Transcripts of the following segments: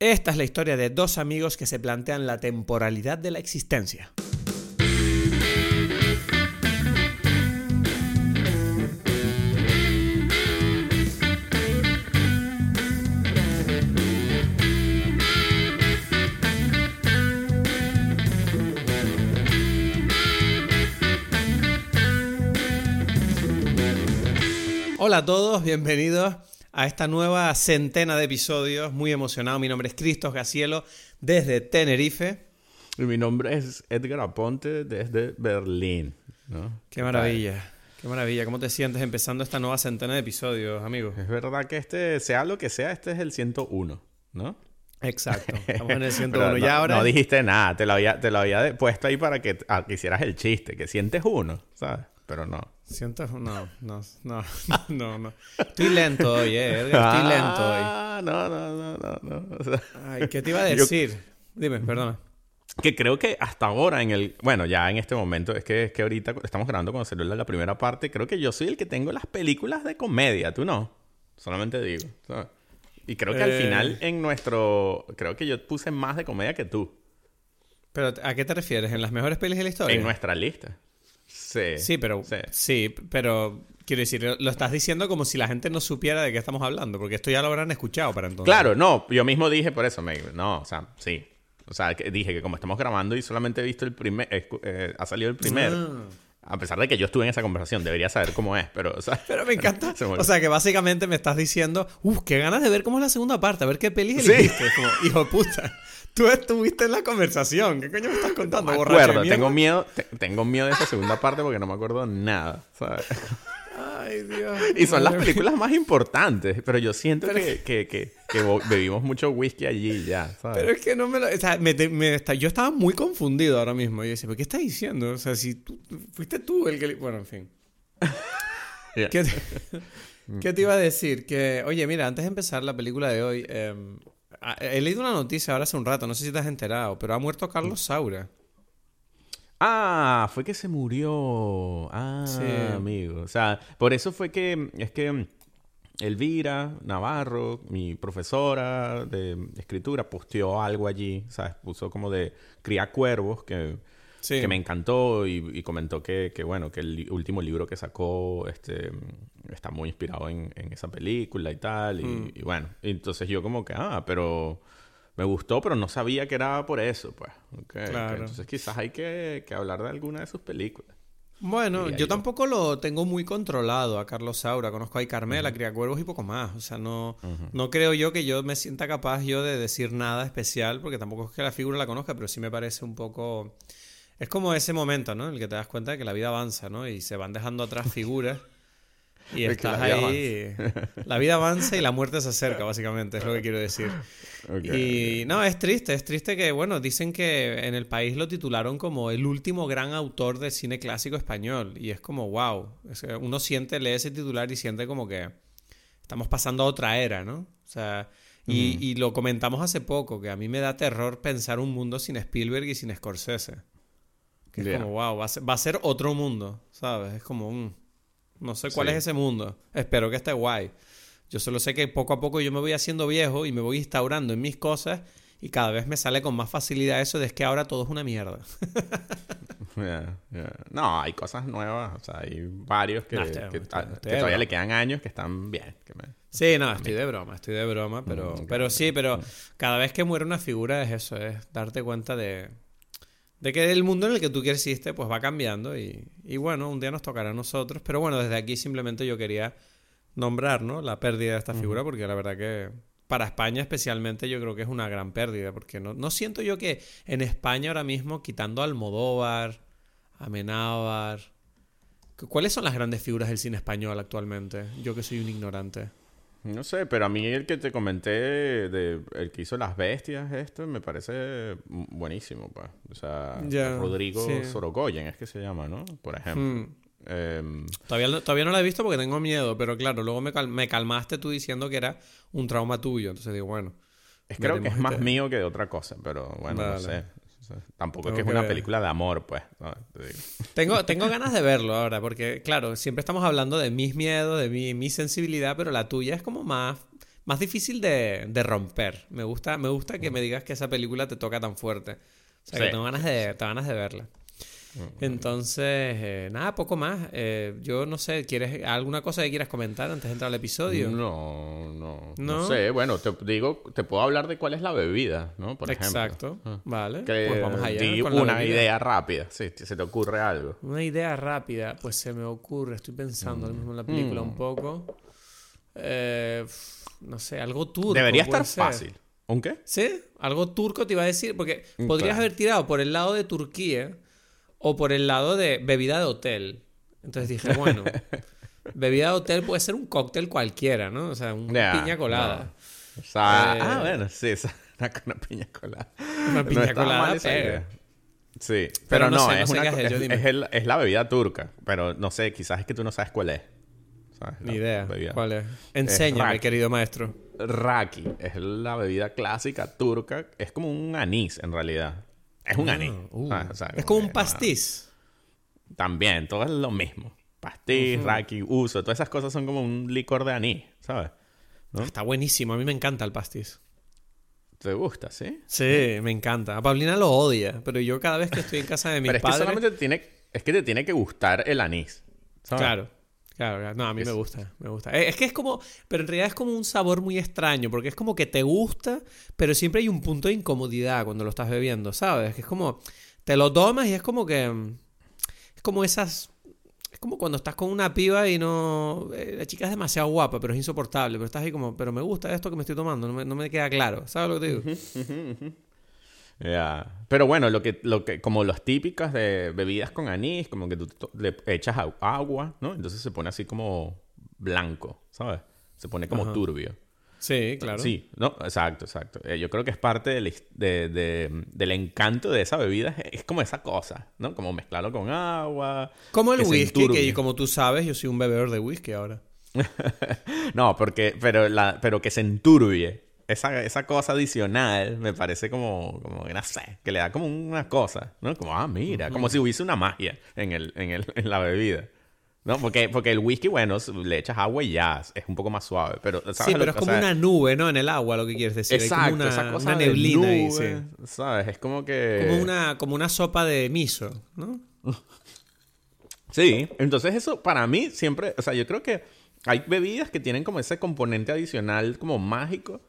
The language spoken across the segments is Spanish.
Esta es la historia de dos amigos que se plantean la temporalidad de la existencia. Hola a todos, bienvenidos a esta nueva centena de episodios. Muy emocionado. Mi nombre es Cristos Gacielo desde Tenerife. Y mi nombre es Edgar Aponte desde Berlín. ¿no? Qué maravilla. Qué maravilla. ¿Cómo te sientes empezando esta nueva centena de episodios, amigo? Es verdad que este, sea lo que sea, este es el 101, ¿no? Exacto. Estamos en el 101. Pero no, ahora... no dijiste nada, te lo había, te lo había puesto ahí para que, ah, que hicieras el chiste, que sientes uno, ¿sabes? Pero no. Siento, no, no, no, no, no. Estoy lento hoy, eh, Edgar, estoy lento hoy. Ah, no, no, no, no, no. O sea, Ay, ¿qué te iba a decir? Dime, perdona. que creo que hasta ahora en el... Bueno, ya en este momento, es que, es que ahorita estamos grabando cuando salió la primera parte, creo que yo soy el que tengo las películas de comedia, tú no. Solamente digo. ¿sabes? Y creo que al Eh. final en nuestro... Creo que yo puse más de comedia que tú. Pero, ¿a qué te refieres? ¿En las mejores pelis de la historia? En nuestra lista. Sí. Sí, pero... Sí. Sí, pero... Quiero decir, lo estás diciendo como si la gente no supiera de qué estamos hablando, porque esto ya lo habrán escuchado para entonces. Claro, no, yo mismo dije por eso, me, no, o sea, sí. O sea, que dije que como estamos grabando y solamente he visto el primer, eh, ha salido el primer, Ah. A pesar de que yo estuve en esa conversación, debería saber cómo es, pero, o sea, Pero me encanta. Se me. O sea, que básicamente me estás diciendo, uff, qué ganas de ver cómo es la segunda parte, a ver qué pelis Sí. elegiste. Es Como, hijo de puta, tú estuviste en la conversación. ¿Qué coño me estás contando? me borracho de acuerdo, tengo miedo, te- tengo miedo de esa segunda parte porque no me acuerdo nada, ¿sabes? Ay, Dios. Y son las películas más importantes, pero yo siento que, que, que, bebimos mucho whisky allí ya, ¿sabes? Pero es que no me lo... O sea, me, me está- yo estaba muy confundido ahora mismo. Y yo decía, ¿pero qué estás diciendo? O sea, si tú... Fuiste tú el que... Bueno, en fin. ¿Qué te, qué te iba a decir? Que, oye, mira, antes de empezar la película de hoy... eh, ah, he leído una noticia ahora hace un rato, no sé si te has enterado, pero ha muerto Carlos Saura. Ah, fue que se murió. Ah, Sí. amigo. O sea, por eso fue que es que Elvira Navarro, mi profesora de escritura, posteó algo allí, ¿sabes? Puso como de cría cuervos que, Sí. que me encantó y, y comentó que, que, bueno, que el li- último libro que sacó este, está muy inspirado en, en esa película y tal. Y, Mm. y bueno, entonces yo como que, ah, pero me gustó, pero no sabía que era por eso, pues. Ok, ok. Claro. Entonces quizás hay que, que hablar de alguna de sus películas. Bueno, yo yo. tampoco lo tengo muy controlado a Carlos Saura. Conozco a Carmela, Cría Cuervos y poco más. O sea, no, no creo yo que yo me sienta capaz yo de decir nada especial, porque tampoco es que la figura la conozca, pero sí me parece un poco... Es como ese momento, ¿no? En el que te das cuenta de que la vida avanza, ¿no? Y se van dejando atrás figuras. Y Es estás la ahí... La vida avanza y la muerte se acerca, básicamente, es lo que quiero decir. Y no, es triste, es triste que, bueno, dicen que en el país lo titularon como el último gran autor del cine clásico español. Y es como, wow, uno siente, lee ese titular y siente como que estamos pasando a otra era, ¿no? O sea, y, y lo comentamos hace poco, que a mí me da terror pensar un mundo sin Spielberg y sin Scorsese. Que es como, wow, va a, ser, va a ser otro mundo, ¿sabes? Es como, mm, no sé cuál Sí. es ese mundo. Espero que esté guay. Yo solo sé que poco a poco yo me voy haciendo viejo y me voy instaurando en mis cosas y cada vez me sale con más facilidad eso de es que ahora todo es una mierda. No, hay cosas nuevas. O sea, hay varios que, No, estoy- que- estoy- estoy que todavía le quedan años que están bien. que me- Sí, no, estoy de broma, estoy de broma, pero, Mm, pero ok. sí, pero cada vez que muere una figura es eso, es darte cuenta de, de que el mundo en el que tú creciste pues va cambiando y, y bueno, un día nos tocará a nosotros, pero bueno, desde aquí simplemente yo quería nombrar, ¿no? La pérdida de esta figura porque la verdad que para España especialmente yo creo que es una gran pérdida porque no, no siento yo que en España ahora mismo, quitando a Almodóvar, Amenábar, ¿cuáles son las grandes figuras del cine español actualmente? Yo que soy un ignorante. No sé, pero a mí el que te comenté, de, el que hizo Las Bestias, esto me parece buenísimo, pues. O sea, Rodrigo sí. Sorogoyen es que se llama, ¿no? Por ejemplo. Hmm. Em, Todavía, no- todavía no la he visto porque tengo miedo, pero claro, luego me, cal- me calmaste tú diciendo que era un trauma tuyo. Entonces digo, bueno. es, creo que es más este- mío que de otra cosa, pero bueno, no sé. Tampoco Tengo es que es una ver. película de amor, pues. ¿no? Te digo. Tengo, tengo ganas de verlo ahora, porque claro, siempre estamos hablando de mis miedos, de mi, mi sensibilidad, pero la tuya es como más, más difícil de, de romper. Me gusta, me gusta que me digas que esa película te toca tan fuerte. O sea, que tengo ganas de, tengo ganas de verla. Entonces, eh, nada, poco más. Eh, yo no sé, ¿quieres alguna cosa que quieras comentar antes de entrar al episodio? No, no, no. ¿No? sé. Bueno, te digo, te puedo hablar de cuál es la bebida, ¿no? Por ejemplo. Exacto. Ah. Vale. Que pues vamos allá. di con la una idea rápida. Sí, se te ocurre algo. Una idea rápida, pues se me ocurre, estoy pensando ahora mismo en la película Mm. un poco. Eh, no sé, algo turco. Debería estar ser. fácil. ¿Un qué? ¿Sí? Algo turco te iba a decir, porque Mm, podrías claro. haber tirado por el lado de Turquía o por el lado de bebida de hotel. Entonces dije, bueno, bebida de hotel puede ser un cóctel cualquiera, ¿no? O sea, un Ya, piña colada. O sea, Eh, ah, bueno, sí, una, una piña colada. Una piña estaba colada idea. Sí, Pero pero, no no, sé, no es, sé una es, yo es, es el- es la bebida turca, pero no sé, quizás es que tú no sabes cuál es. ¿sabes? Ni idea. bebida. ¿Cuál es? Enséñame, querido maestro. Raki es la bebida clásica turca, es como un anís en realidad. Es un anís. Uh, ¿sabes? O sea, es como un que, pastiz. también, todo es lo mismo. Pastiz, raki, uso, todas esas cosas son como un licor de anís, ¿sabes? ¿no? Está buenísimo, a mí me encanta el pastiz. ¿Te gusta, sí? Sí, me encanta. A Paulina lo odia, pero yo cada vez que estoy en casa de mis Pero es que padres... solamente te tiene, es que te tiene que gustar el anís. ¿sabes? Claro, claro. No, a mí me Es- gusta, me gusta. Eh, Es que es como, pero en realidad es como un sabor muy extraño, porque es como que te gusta, pero siempre hay un punto de incomodidad cuando lo estás bebiendo, ¿sabes? Que es como, te lo tomas y es como que, es como esas, es como cuando estás con una piba y no, eh, la chica es demasiado guapa, pero es insoportable, pero estás ahí como, pero me gusta esto que me estoy tomando, no me, no me queda claro, ¿sabes lo que te digo? Ya. Pero bueno, lo que, lo que, como las típicas de bebidas con anís, como que tú le echas agua, ¿no? Entonces se pone así como blanco, ¿sabes? Se pone como Ajá. turbio. Sí, claro. Sí, no, exacto, exacto. Eh, yo creo que es parte del, de- de- del encanto de esa bebida, es, como esa cosa, ¿no? Como mezclarlo con agua. Como el que whisky, que como tú sabes, yo soy un bebedor de whisky ahora. No, porque, pero, la, pero que se enturbie. Esa, esa cosa adicional me parece como, como, no sé, que le da como una cosa, ¿no? Como, ah, mira, como si hubiese una magia en, el, en, el, en la bebida. ¿No? Porque, porque el whisky, bueno, le echas agua y ya, es un poco más suave. Pero, ¿sabes Sí, pero es como una nube, ¿no? En el agua, lo que quieres decir. Hay Exacto, como una, esa cosa una neblina ahí, sí. ¿Sabes? Es como que... Como una, como una sopa de miso, ¿no? Sí, entonces eso para mí siempre, o sea, yo creo que hay bebidas que tienen como ese componente adicional como mágico,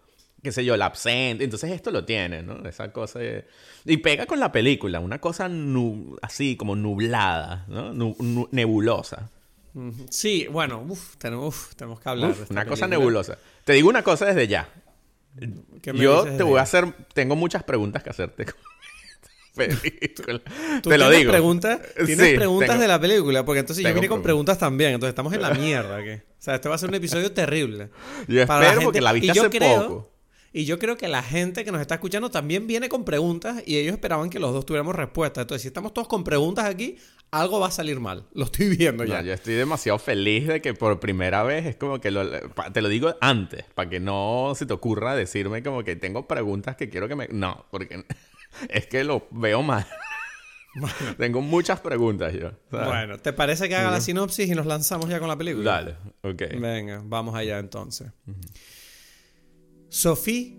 qué sé yo, el absente, entonces esto lo tiene, ¿no? Esa cosa de- y pega con la película, una cosa nu- así como nublada, ¿no? Nu- nu- nebulosa. Sí, bueno, uf, tenemos, uf, tenemos que hablar. Uf, de esta una cosa nebulosa. Te digo una cosa desde ya. ¿Qué Yo te voy a hacer, tengo muchas preguntas que hacerte película. ¿Tú Te lo digo. Preguntas, ¿Tienes Sí, preguntas tengo- de la película? Porque entonces yo vine con preguntas. también. Entonces estamos en la mierda aquí. O sea, este va a ser un episodio terrible. Yo Para espero porque la viste hace creo- poco. Y yo creo que la gente que nos está escuchando también viene con preguntas y ellos esperaban que los dos tuviéramos respuestas. Entonces, si estamos todos con preguntas aquí, algo va a salir mal. Lo estoy viendo No, ya. yo estoy demasiado feliz de que por primera vez es como que lo, te lo digo antes, para que no se te ocurra decirme como que tengo preguntas que quiero que me... No, porque es que lo veo mal. tengo muchas preguntas yo. ¿sabes? Bueno, ¿te parece que haga la sinopsis y nos lanzamos ya con la película? Dale, ok. Venga, vamos allá entonces. Sophie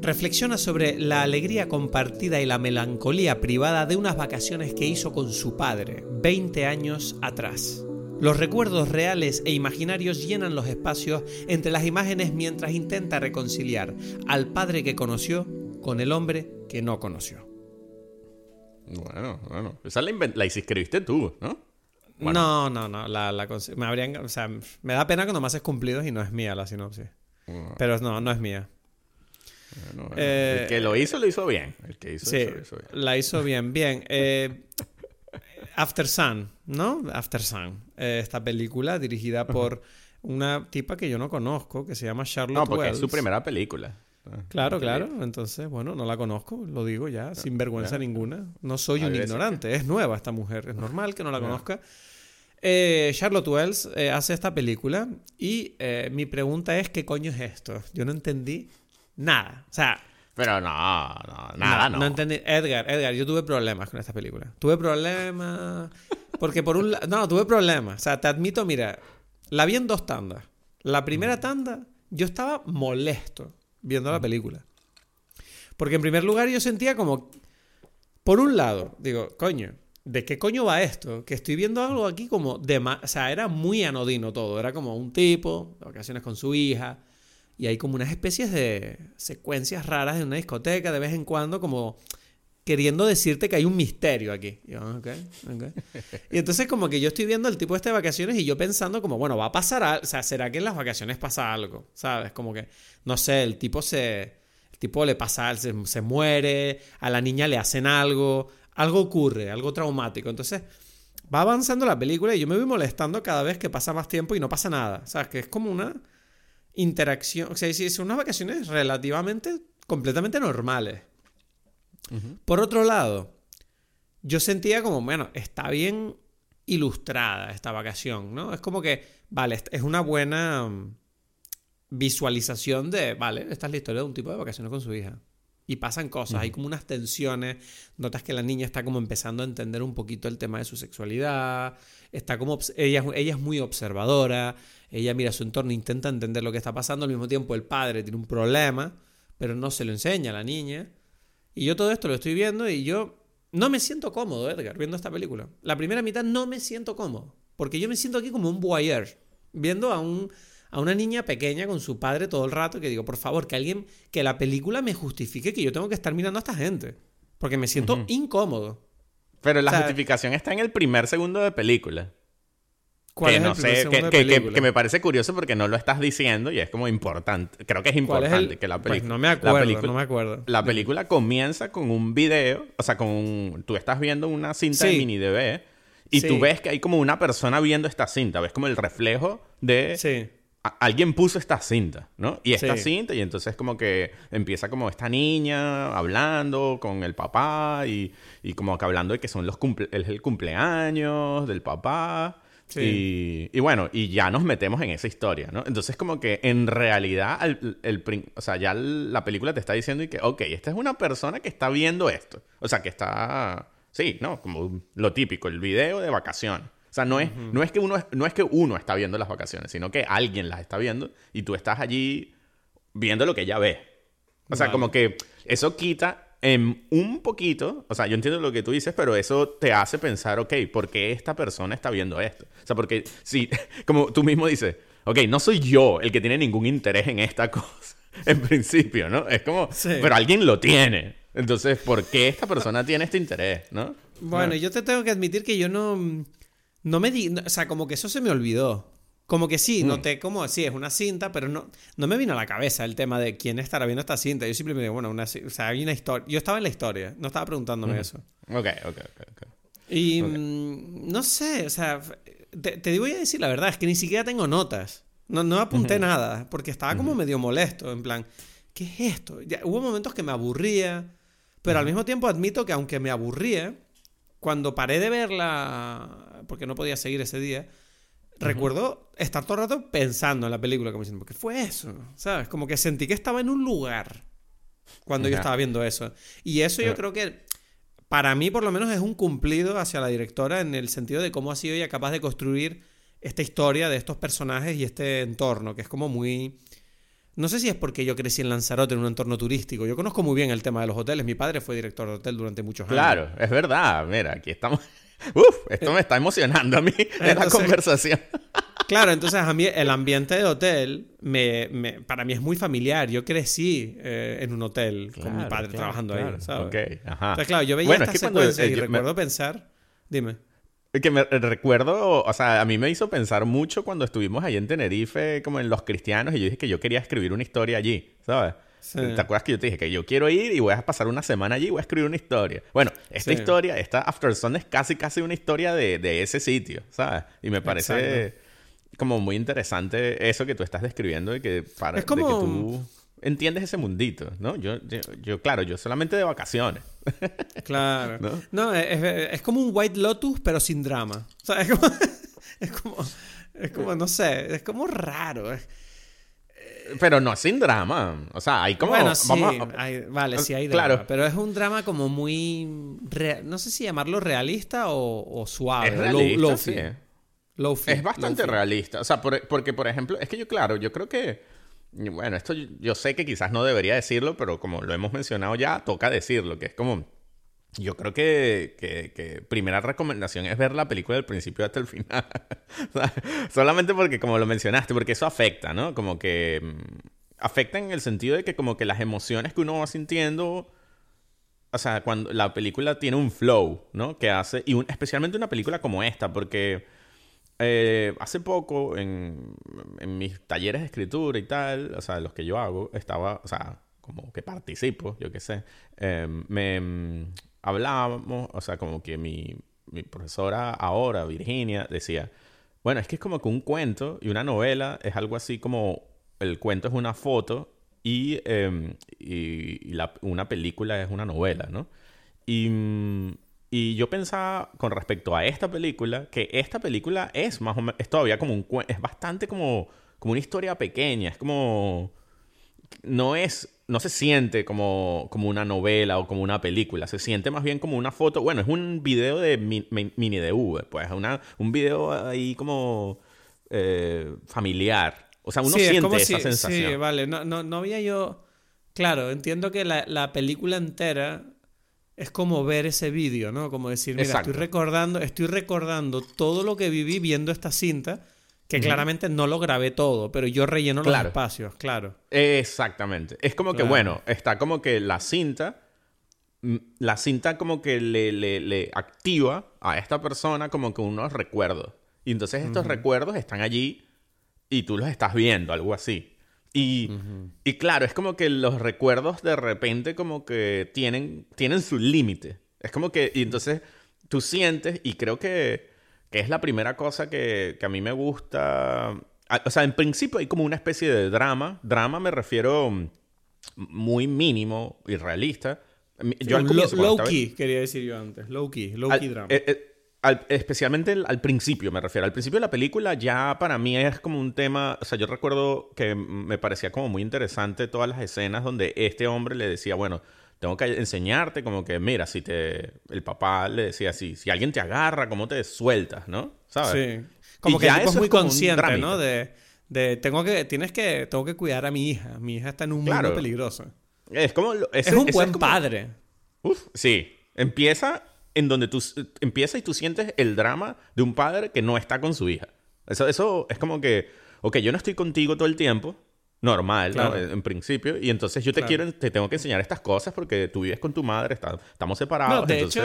reflexiona sobre la alegría compartida y la melancolía privada de unas vacaciones que hizo con su padre 20 años atrás. Los recuerdos reales e imaginarios llenan los espacios entre las imágenes mientras intenta reconciliar al padre que conoció con el hombre que no conoció. Bueno, bueno. Esa la, la escribiste tú, ¿no? No, no, no. La, la cons- me, habrían, o sea, me da pena cuando me haces cumplidos y no es mía la sinopsis. Pero no, no es mía. Eh, el que lo hizo, lo hizo bien. El que hizo Sí, hizo bien. la hizo bien. Bien. eh, After Sun, ¿no? After Sun. Eh, esta película dirigida por una tipa que yo no conozco, que se llama Charlotte No, porque es su primera película. Claro, claro. Entonces, bueno, no la conozco, lo digo ya, sin vergüenza ninguna. No soy un ignorante, es nueva esta mujer, es normal que no la conozca. Eh, Charlotte Wells eh, hace esta película y eh, mi pregunta es, ¿qué coño es esto? Yo no entendí nada. O sea, Pero no, no, nada, no. no entendí. Edgar, Edgar, yo tuve problemas con esta película. Tuve problemas. Porque por un lado. No, tuve problemas. O sea, te admito, mira, la vi en dos tandas. La primera tanda yo estaba molesto viendo la película. Porque en primer lugar yo sentía como, por un lado, digo, coño, ¿de qué coño va esto? Que estoy viendo algo aquí como de... O sea, era muy anodino todo. Era como un tipo, de vacaciones con su hija, y hay como unas especies de secuencias raras en una discoteca de vez en cuando, como queriendo decirte que hay un misterio aquí. Y, y entonces como que yo estoy viendo el tipo este de vacaciones y yo pensando como, bueno, va a pasar algo, o sea, ¿será que en las vacaciones pasa algo? ¿Sabes? Como que, no sé, el tipo se, el tipo le pasa, se, se muere, a la niña le hacen algo, algo ocurre, algo traumático. Entonces va avanzando la película y yo me voy molestando cada vez que pasa más tiempo y no pasa nada. ¿Sabes? Que es como una interacción, o sea, son unas vacaciones relativamente, completamente normales. Por otro lado, yo sentía como, bueno, está bien ilustrada esta vacación, ¿no? Es como que, vale, es una buena mm, visualización de, vale, esta es la historia de un tipo de vacaciones con su hija. Y pasan cosas, hay como unas tensiones, notas que la niña está como empezando a entender un poquito el tema de su sexualidad, está como, ella, ella es muy observadora, ella mira su entorno, intenta entender lo que está pasando, al mismo tiempo el padre tiene un problema, pero no se lo enseña a la niña. Y yo todo esto lo estoy viendo y yo no me siento cómodo, Edgar, viendo esta película. La primera mitad no me siento cómodo, porque yo me siento aquí como un voyeur, viendo a un a una niña pequeña con su padre todo el rato que digo, por favor, que alguien, que la película me justifique que yo tengo que estar mirando a esta gente. Porque me siento incómodo. Pero la justificación está en el primer segundo de película. ¿Cuál que no sé, que, me parece curioso porque no lo estás diciendo y es como importante. Creo que es importante que la película. Pues no me acuerdo, no me acuerdo. La película comienza con un video, o sea, con tú estás viendo una cinta de mini DV y tú ves que hay como una persona viendo esta cinta, ves como el reflejo de sí alguien puso esta cinta, ¿no? Y esta cinta, y entonces como que empieza como esta niña hablando con el papá y, y como que hablando de que son los cumple es el cumpleaños del papá. Y, y, bueno, y ya nos metemos en esa historia, ¿no? Entonces como que en realidad, el, o sea, ya la película te está diciendo y que, ok, esta es una persona que está viendo esto. O sea, que está, sí, ¿no? Como lo típico, el video de vacaciones. O sea, no es, no, es que uno, no es que uno está viendo las vacaciones, sino que alguien las está viendo y tú estás allí viendo lo que ella ve. O sea, como que eso quita en un poquito, o sea, yo entiendo lo que tú dices, pero eso te hace pensar, ok, ¿por qué esta persona está viendo esto? O sea, porque si, como tú mismo dices, ok, no soy yo el que tiene ningún interés en esta cosa, en principio, ¿no? Es como, pero alguien lo tiene. Entonces, ¿por qué esta persona tiene este interés, no? Bueno, yo te tengo que admitir que yo no no me di, o sea, como que eso se me olvidó. Como que sí, mm. noté como, sí, es una cinta, pero no, no me vino a la cabeza el tema de quién estará viendo esta cinta. Yo simplemente digo, bueno, una, o sea, hay una historia. Yo estaba en la historia, no estaba preguntándome mm. eso. Ok, ok, ok. Y mm, no sé, o sea, te, te, voy a decir la verdad, es que ni siquiera tengo notas. No, no apunté nada, porque estaba como medio molesto, en plan, ¿qué es esto? Ya, hubo momentos que me aburría, pero al mismo tiempo admito que aunque me aburría, cuando paré de verla, porque no podía seguir ese día, recuerdo estar todo el rato pensando en la película, como diciendo, ¿qué fue eso? ¿Sabes? Como que sentí que estaba en un lugar cuando yo estaba viendo eso. Y eso yo creo que, para mí por lo menos, es un cumplido hacia la directora en el sentido de cómo ha sido ella capaz de construir esta historia de estos personajes y este entorno, que es como muy no sé si es porque yo crecí en Lanzarote, en un entorno turístico. Yo conozco muy bien el tema de los hoteles. Mi padre fue director de hotel durante muchos años. Claro, es verdad. Mira, aquí estamos. Uf, esto me está emocionando a mí en la conversación. Claro, entonces a mí el ambiente de hotel me, para mí es muy familiar. Yo crecí eh, en un hotel con mi padre trabajando ahí, ¿sabes? Ok, ajá. Entonces, claro, yo veía esta secuencia y recuerdo pensar... Dime. Que me recuerdo, o sea, a mí me hizo pensar mucho cuando estuvimos ahí en Tenerife, como en Los Cristianos, y yo dije que yo quería escribir una historia allí, ¿sabes? ¿Te acuerdas que yo te dije que yo quiero ir y voy a pasar una semana allí y voy a escribir una historia? Bueno, esta historia, esta After Sun es casi, casi una historia de, de ese sitio, ¿sabes? Y me parece como muy interesante eso que tú estás describiendo y que para es como... que tú entiendes ese mundito, ¿no? Yo, yo, claro, yo solamente de vacaciones. Claro. ¿No? es, como un White Lotus, pero sin drama. O sea, es como, es como, es como no sé, es como raro. Pero no sin drama. O sea, hay como. Bueno, sí, vale, sí hay drama. Claro. Pero es un drama como muy. no sé si llamarlo realista o, suave. Es realista, sí. es bastante realista. O sea, porque, por ejemplo, es que yo, claro, yo creo que bueno, esto yo sé que quizás no debería decirlo, pero como lo hemos mencionado ya, toca decirlo, que es como yo creo que, que, primera recomendación es ver la película del principio hasta el final. Solamente porque, como lo mencionaste, porque eso afecta, ¿no? Como que mm, afecta en el sentido de que como que las emociones que uno va sintiendo, o sea, cuando la película tiene un flow, ¿no? Que hace, y especialmente una película como esta, porque eh, hace poco en, en mis talleres de escritura y tal, o sea, los que yo hago, estaba, o sea, como que participo, yo qué sé, eh, me mm, hablábamos, o sea, como que mi, mi profesora ahora, Virginia, decía, bueno, es que es como que un cuento y una novela es algo así como el cuento es una foto y, em, y, una película es una novela, ¿no? Y, y, yo pensaba con respecto a esta película que esta película es más o menos, es todavía como un es bastante como, como una historia pequeña, es como, no es no se siente como, como una novela o como una película, se siente más bien como una foto, bueno, es un video de mini DV, pues, una, un video ahí como eh, familiar. O sea, uno siente esa sensación. Sí, vale, no, no, no, había yo... Claro, entiendo que la, la película entera es como ver ese vídeo, ¿no? Como decir, mira, estoy recordando, estoy recordando todo lo que viví viendo esta cinta que claramente no lo grabé todo, pero yo relleno los espacios, claro. Exactamente. Es como que, bueno, está como que la cinta, mm, la cinta como que le, le, activa a esta persona como que unos recuerdos. Y entonces estos recuerdos están allí y tú los estás viendo, algo así. Y, y, claro, es como que los recuerdos de repente como que tienen, tienen su límite. Es como que, y entonces tú sientes, y creo que que es la primera cosa que, a mí me gusta. O sea, en principio hay como una especie de drama. Drama me refiero mm, muy mínimo y realista. Yo low, key, quería decir yo antes. Low key, low key drama. Eh, eh, especialmente al, principio, me refiero. Al principio de la película ya para mí es como un tema... O sea, yo recuerdo que me parecía como muy interesante todas las escenas donde este hombre le decía, bueno, tengo que enseñarte como que, mira, si te... El papá le decía así, si alguien te agarra, ¿cómo te sueltas, no? ¿Sabes? Sí. Como que ya es muy consciente, ¿no? De, de, tengo que, tienes que, tengo que cuidar a mi hija. Mi hija está en un mundo peligroso. Es como... es un buen padre. Uf, sí. Empieza en donde tú... Empieza y tú sientes el drama de un padre que no está con su hija. Eso, eso es como que... Ok, yo no estoy contigo todo el tiempo, normal, ¿no? En principio. Y entonces yo te quiero, te tengo que enseñar estas cosas porque tú vives con tu madre, estamos separados. de, hecho,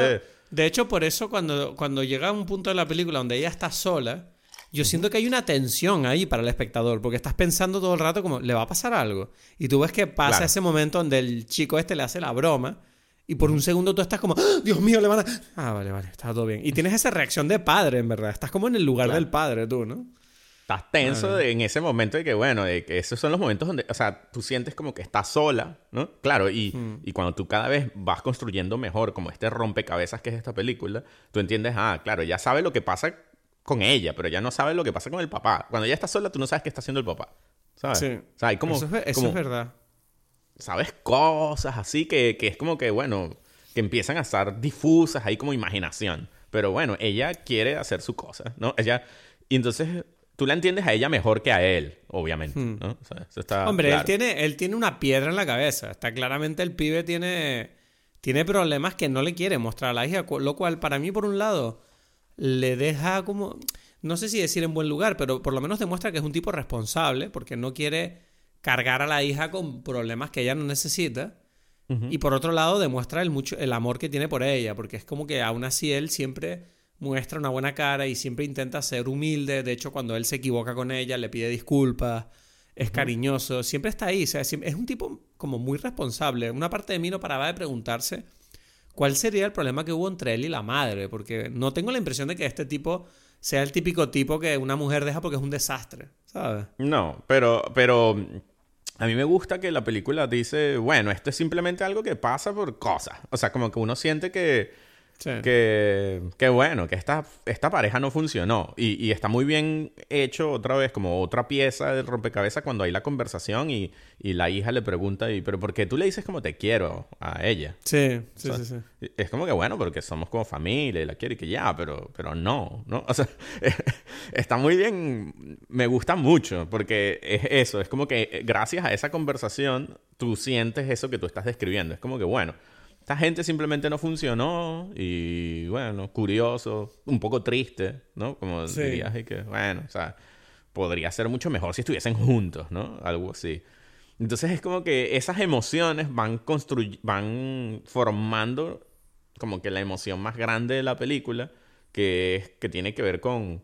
de hecho, por eso cuando, cuando llega un punto de la película donde ella está sola, yo siento que hay una tensión ahí para el espectador, porque estás pensando todo el rato como, ¿le va a pasar algo? Y tú ves que pasa ese momento donde el chico este le hace la broma. Y por un segundo tú estás como, ¡Ah, Dios mío, le van a... Ah, vale, vale, está todo bien. Y tienes esa reacción de padre, en verdad. Estás como en el lugar del padre, tú, ¿no? Estás tenso en ese momento de que, bueno, de que esos son los momentos donde, o sea, tú sientes como que estás sola, ¿no? Claro, y, hmm. y cuando tú cada vez vas construyendo mejor, como este rompecabezas que es esta película, tú entiendes, ah, claro, ya sabes lo que pasa con ella, pero ya no sabes lo que pasa con el papá. Cuando ella está sola, tú no sabes qué está haciendo el papá, ¿sabes? Sí. O sea, hay como, eso, es, eso es verdad. ¿Sabes? Cosas así que, que es como que, bueno, que empiezan a estar difusas, ahí como imaginación. Pero bueno, ella quiere hacer su cosa, ¿no? Ella... Y entonces tú la entiendes a ella mejor que a él, obviamente. Hmm. ¿no? Hombre, él, tiene, él tiene una piedra en la cabeza. Está claramente el pibe tiene, tiene problemas que no le quiere mostrar a la hija, lo cual para mí, por un lado, le deja como, no sé si decir en buen lugar, pero por lo menos demuestra que es un tipo responsable, porque no quiere cargar a la hija con problemas que ella no necesita. Y por otro lado, demuestra el, mucho, el amor que tiene por ella, porque es como que aún así él siempre muestra una buena cara y siempre intenta ser humilde. De hecho, cuando él se equivoca con ella, le pide disculpas, es cariñoso, siempre está ahí. es un tipo como muy responsable. Una parte de mí no paraba de preguntarse cuál sería el problema que hubo entre él y la madre, porque no tengo la impresión de que este tipo sea el típico tipo que una mujer deja porque es un desastre, ¿sabes? No, pero, pero a mí me gusta que la película dice, bueno, esto es simplemente algo que pasa por cosas. O sea, como que uno siente que que, que, bueno, que esta, esta pareja no funcionó. Y, y, está muy bien hecho otra vez, como otra pieza de rompecabezas cuando hay la conversación y, y, la hija le pregunta, y, pero ¿por qué tú le dices como te quiero a ella? Sí, sí, sí, sí, Es como que bueno, porque somos como familia y la quiero y que ya, pero, pero no, ¿no? O sea, está muy bien, me gusta mucho, porque es eso, es como que gracias a esa conversación tú sientes eso que tú estás describiendo. Es como que bueno esta gente simplemente no funcionó y bueno, curioso, un poco triste, ¿no? Como dirías, y que bueno, o sea, podría ser mucho mejor si estuviesen juntos, ¿no? Algo así. Entonces es como que esas emociones van van formando como que la emoción más grande de la película, que es que tiene que ver con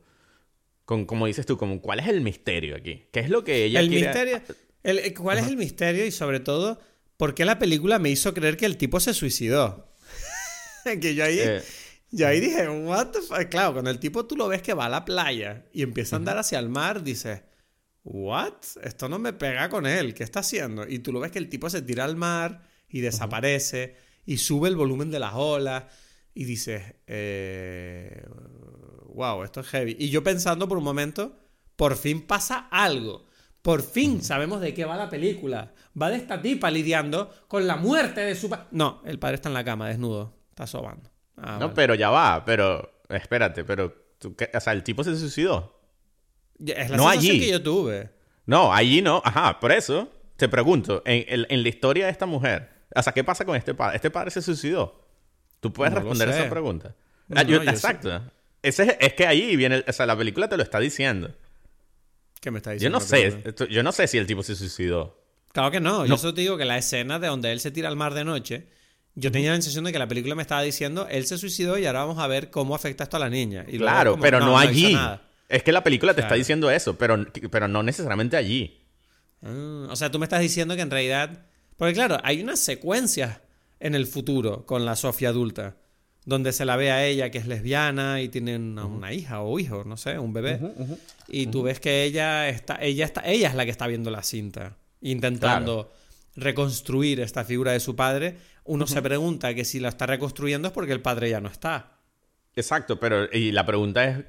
con como dices tú, como cuál es el misterio aquí, qué es lo que ella el quiere... misterio, el, ¿cuál es el misterio y sobre todo ¿por qué la película me hizo creer que el tipo se suicidó? que yo ahí, eh. ahí dije, what the fuck? Claro, cuando el tipo tú lo ves que va a la playa y empieza a andar hacia el mar, dices, what? Esto no me pega con él, ¿qué está haciendo? Y tú lo ves que el tipo se tira al mar y desaparece y sube el volumen de las olas y dices, eh, wow, esto es heavy. Y yo pensando por un momento, por fin pasa algo. Por fin sabemos de qué va la película. Va de esta tipa lidiando con la muerte de su padre. No, el padre está en la cama, desnudo. Está sobando. Ah, no, pero ya va. Pero, espérate, pero... o sea, el tipo se suicidó. Es la no allí. que yo tuve. No, allí no. Ajá, por eso te pregunto. En, la historia de esta mujer, o sea, ¿qué pasa con este padre? ¿Este padre se suicidó? ¿Tú puedes responder esa pregunta? Ah, exacto. Ese, es que ahí viene... O sea, la película te lo está diciendo. ¿Qué me está diciendo? Yo no sé, yo no sé si el tipo se suicidó. Claro que no. Yo solo te digo que la escena de donde él se tira al mar de noche, yo tenía la sensación de que la película me estaba diciendo, él se suicidó y ahora vamos a ver cómo afecta esto a la niña. Y claro, pero no, allí. es que la película te está diciendo eso, pero, pero no necesariamente allí. Ah, o sea, tú me estás diciendo que en realidad... Porque claro, hay unas secuencias en el futuro con la Sofía adulta donde se la ve a ella que es lesbiana y tiene una, hija o hijo, no sé, un bebé. y tú ves que ella está, ella está, ella es la que está viendo la cinta, intentando reconstruir esta figura de su padre. Uno se pregunta que si la está reconstruyendo es porque el padre ya no está. Exacto, pero y la pregunta es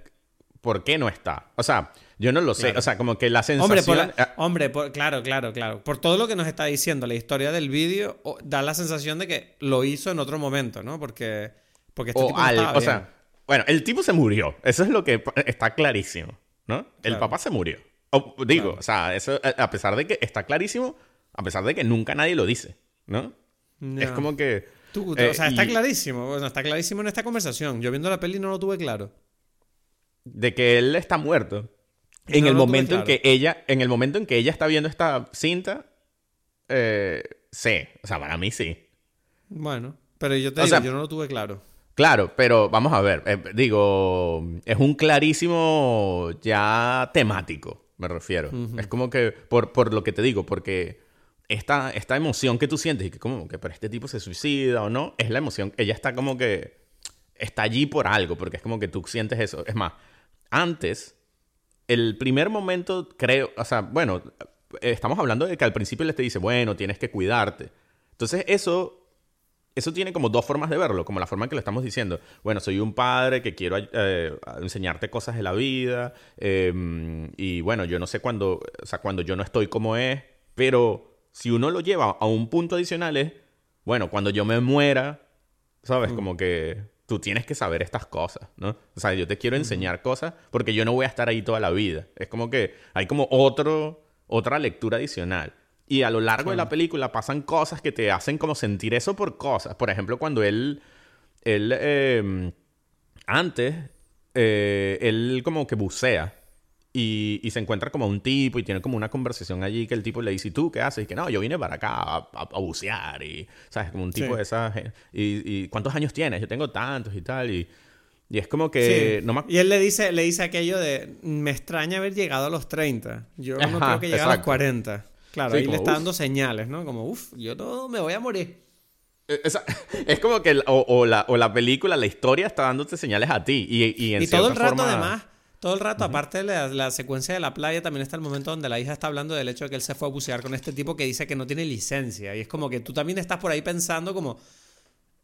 ¿por qué no está? O sea, yo no lo sé. O sea, como que la sensación. Hombre, claro, claro, claro. Por todo lo que nos está diciendo la historia del vídeo, da la sensación de que lo hizo en otro momento, ¿no? Porque porque este o, o sea, bueno, el tipo se murió. Eso es lo que está clarísimo, ¿no? El papá se murió. O, digo, o sea, eso a pesar de que está clarísimo, a pesar de que nunca nadie lo dice, ¿no? Es como que... o sea, está clarísimo. Bueno, está clarísimo en esta conversación. Yo viendo la peli no lo tuve claro. De que él está muerto. en el momento en que ella, en el momento en que ella está viendo esta cinta, eh, sí. O sea, para mí sí. Bueno, pero yo te digo, yo no lo tuve claro. Claro, pero vamos a ver, eh, digo, es un clarísimo ya temático, me refiero. Es como que, por, por, lo que te digo, porque esta, esta emoción que tú sientes y que como que para este tipo se suicida o no, es la emoción, ella está como que, está allí por algo, porque es como que tú sientes eso. Es más, antes, el primer momento, creo, o sea, bueno, estamos hablando de que al principio le te dice, bueno, tienes que cuidarte. Entonces eso eso tiene como dos formas de verlo, como la forma en que lo estamos diciendo. Bueno, soy un padre que quiero eh, enseñarte cosas de la vida em, y bueno, yo no sé cuándo, o sea, cuando yo no estoy como es, pero si uno lo lleva a un punto adicional es, bueno, cuando yo me muera, ¿sabes? Mm. Como que tú tienes que saber estas cosas, ¿no? O sea, yo te quiero enseñar cosas porque yo no voy a estar ahí toda la vida. Es como que hay como otro, otra lectura adicional. Y a lo largo de la película pasan cosas que te hacen como sentir eso por cosas. Por ejemplo, cuando él, él, em, antes, eh, él como que bucea y, se encuentra como un tipo y tiene como una conversación allí que el tipo le dice, ¿y tú qué haces? Y que no, yo vine para acá a, bucear y, ¿sabes? Como un tipo de esa... Y, y, ¿cuántos años tienes? Yo tengo tantos y tal y... Y es como que... Y él le dice, le dice aquello de, me extraña haber llegado a los 30. Yo no creo que llegue a los 40. Claro, ahí le está dando señales, ¿no? Como, uff, yo no me voy a morir. Eh, es, como que o, la, o, la, película, la historia está dándote señales a ti. Y, y, en y todo el rato, además, todo el rato, aparte de la, la, secuencia de la playa, también está el momento donde la hija está hablando del hecho de que él se fue a bucear con este tipo que dice que no tiene licencia. Y es como que tú también estás por ahí pensando como,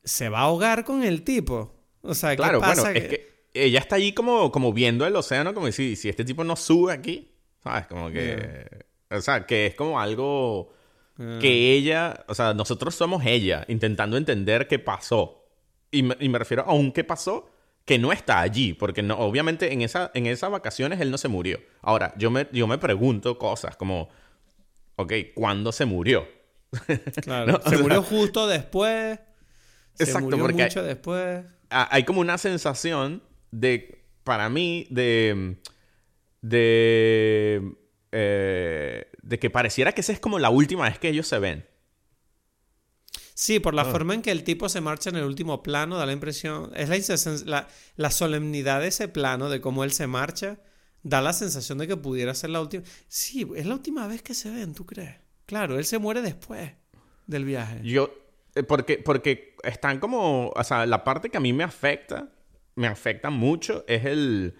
¿se va a ahogar con el tipo? O sea, ¿qué Claro, pasa? bueno, es que ella está allí como, como viendo el océano, como si, si este tipo no sube aquí, ¿sabes? Como que... O sea, que es como algo Ah. que ella... O sea, nosotros somos ella, intentando entender qué pasó. Y me, y me refiero a un qué pasó que no está allí, porque no, obviamente en, esa, en esas vacaciones él no se murió. Ahora, yo me, yo me pregunto cosas como, ok, ¿cuándo se murió? Claro, No, se sea- murió justo después. Se Exacto, murió porque- mucho después. Ah, hay como una sensación de, para mí, de, de, eh, de que pareciera que esa es como la última vez que ellos se ven. Sí, por la Ah. forma en que el tipo se marcha en el último plano, da la impresión. Es la, la, la solemnidad de ese plano, de cómo él se marcha, da la sensación de que pudiera ser la última. Sí, es la última vez que se ven, ¿tú crees? Claro, él se muere después del viaje. Yo, eh, porque, porque están como, o sea, la parte que a mí me afecta, me afecta mucho, es el,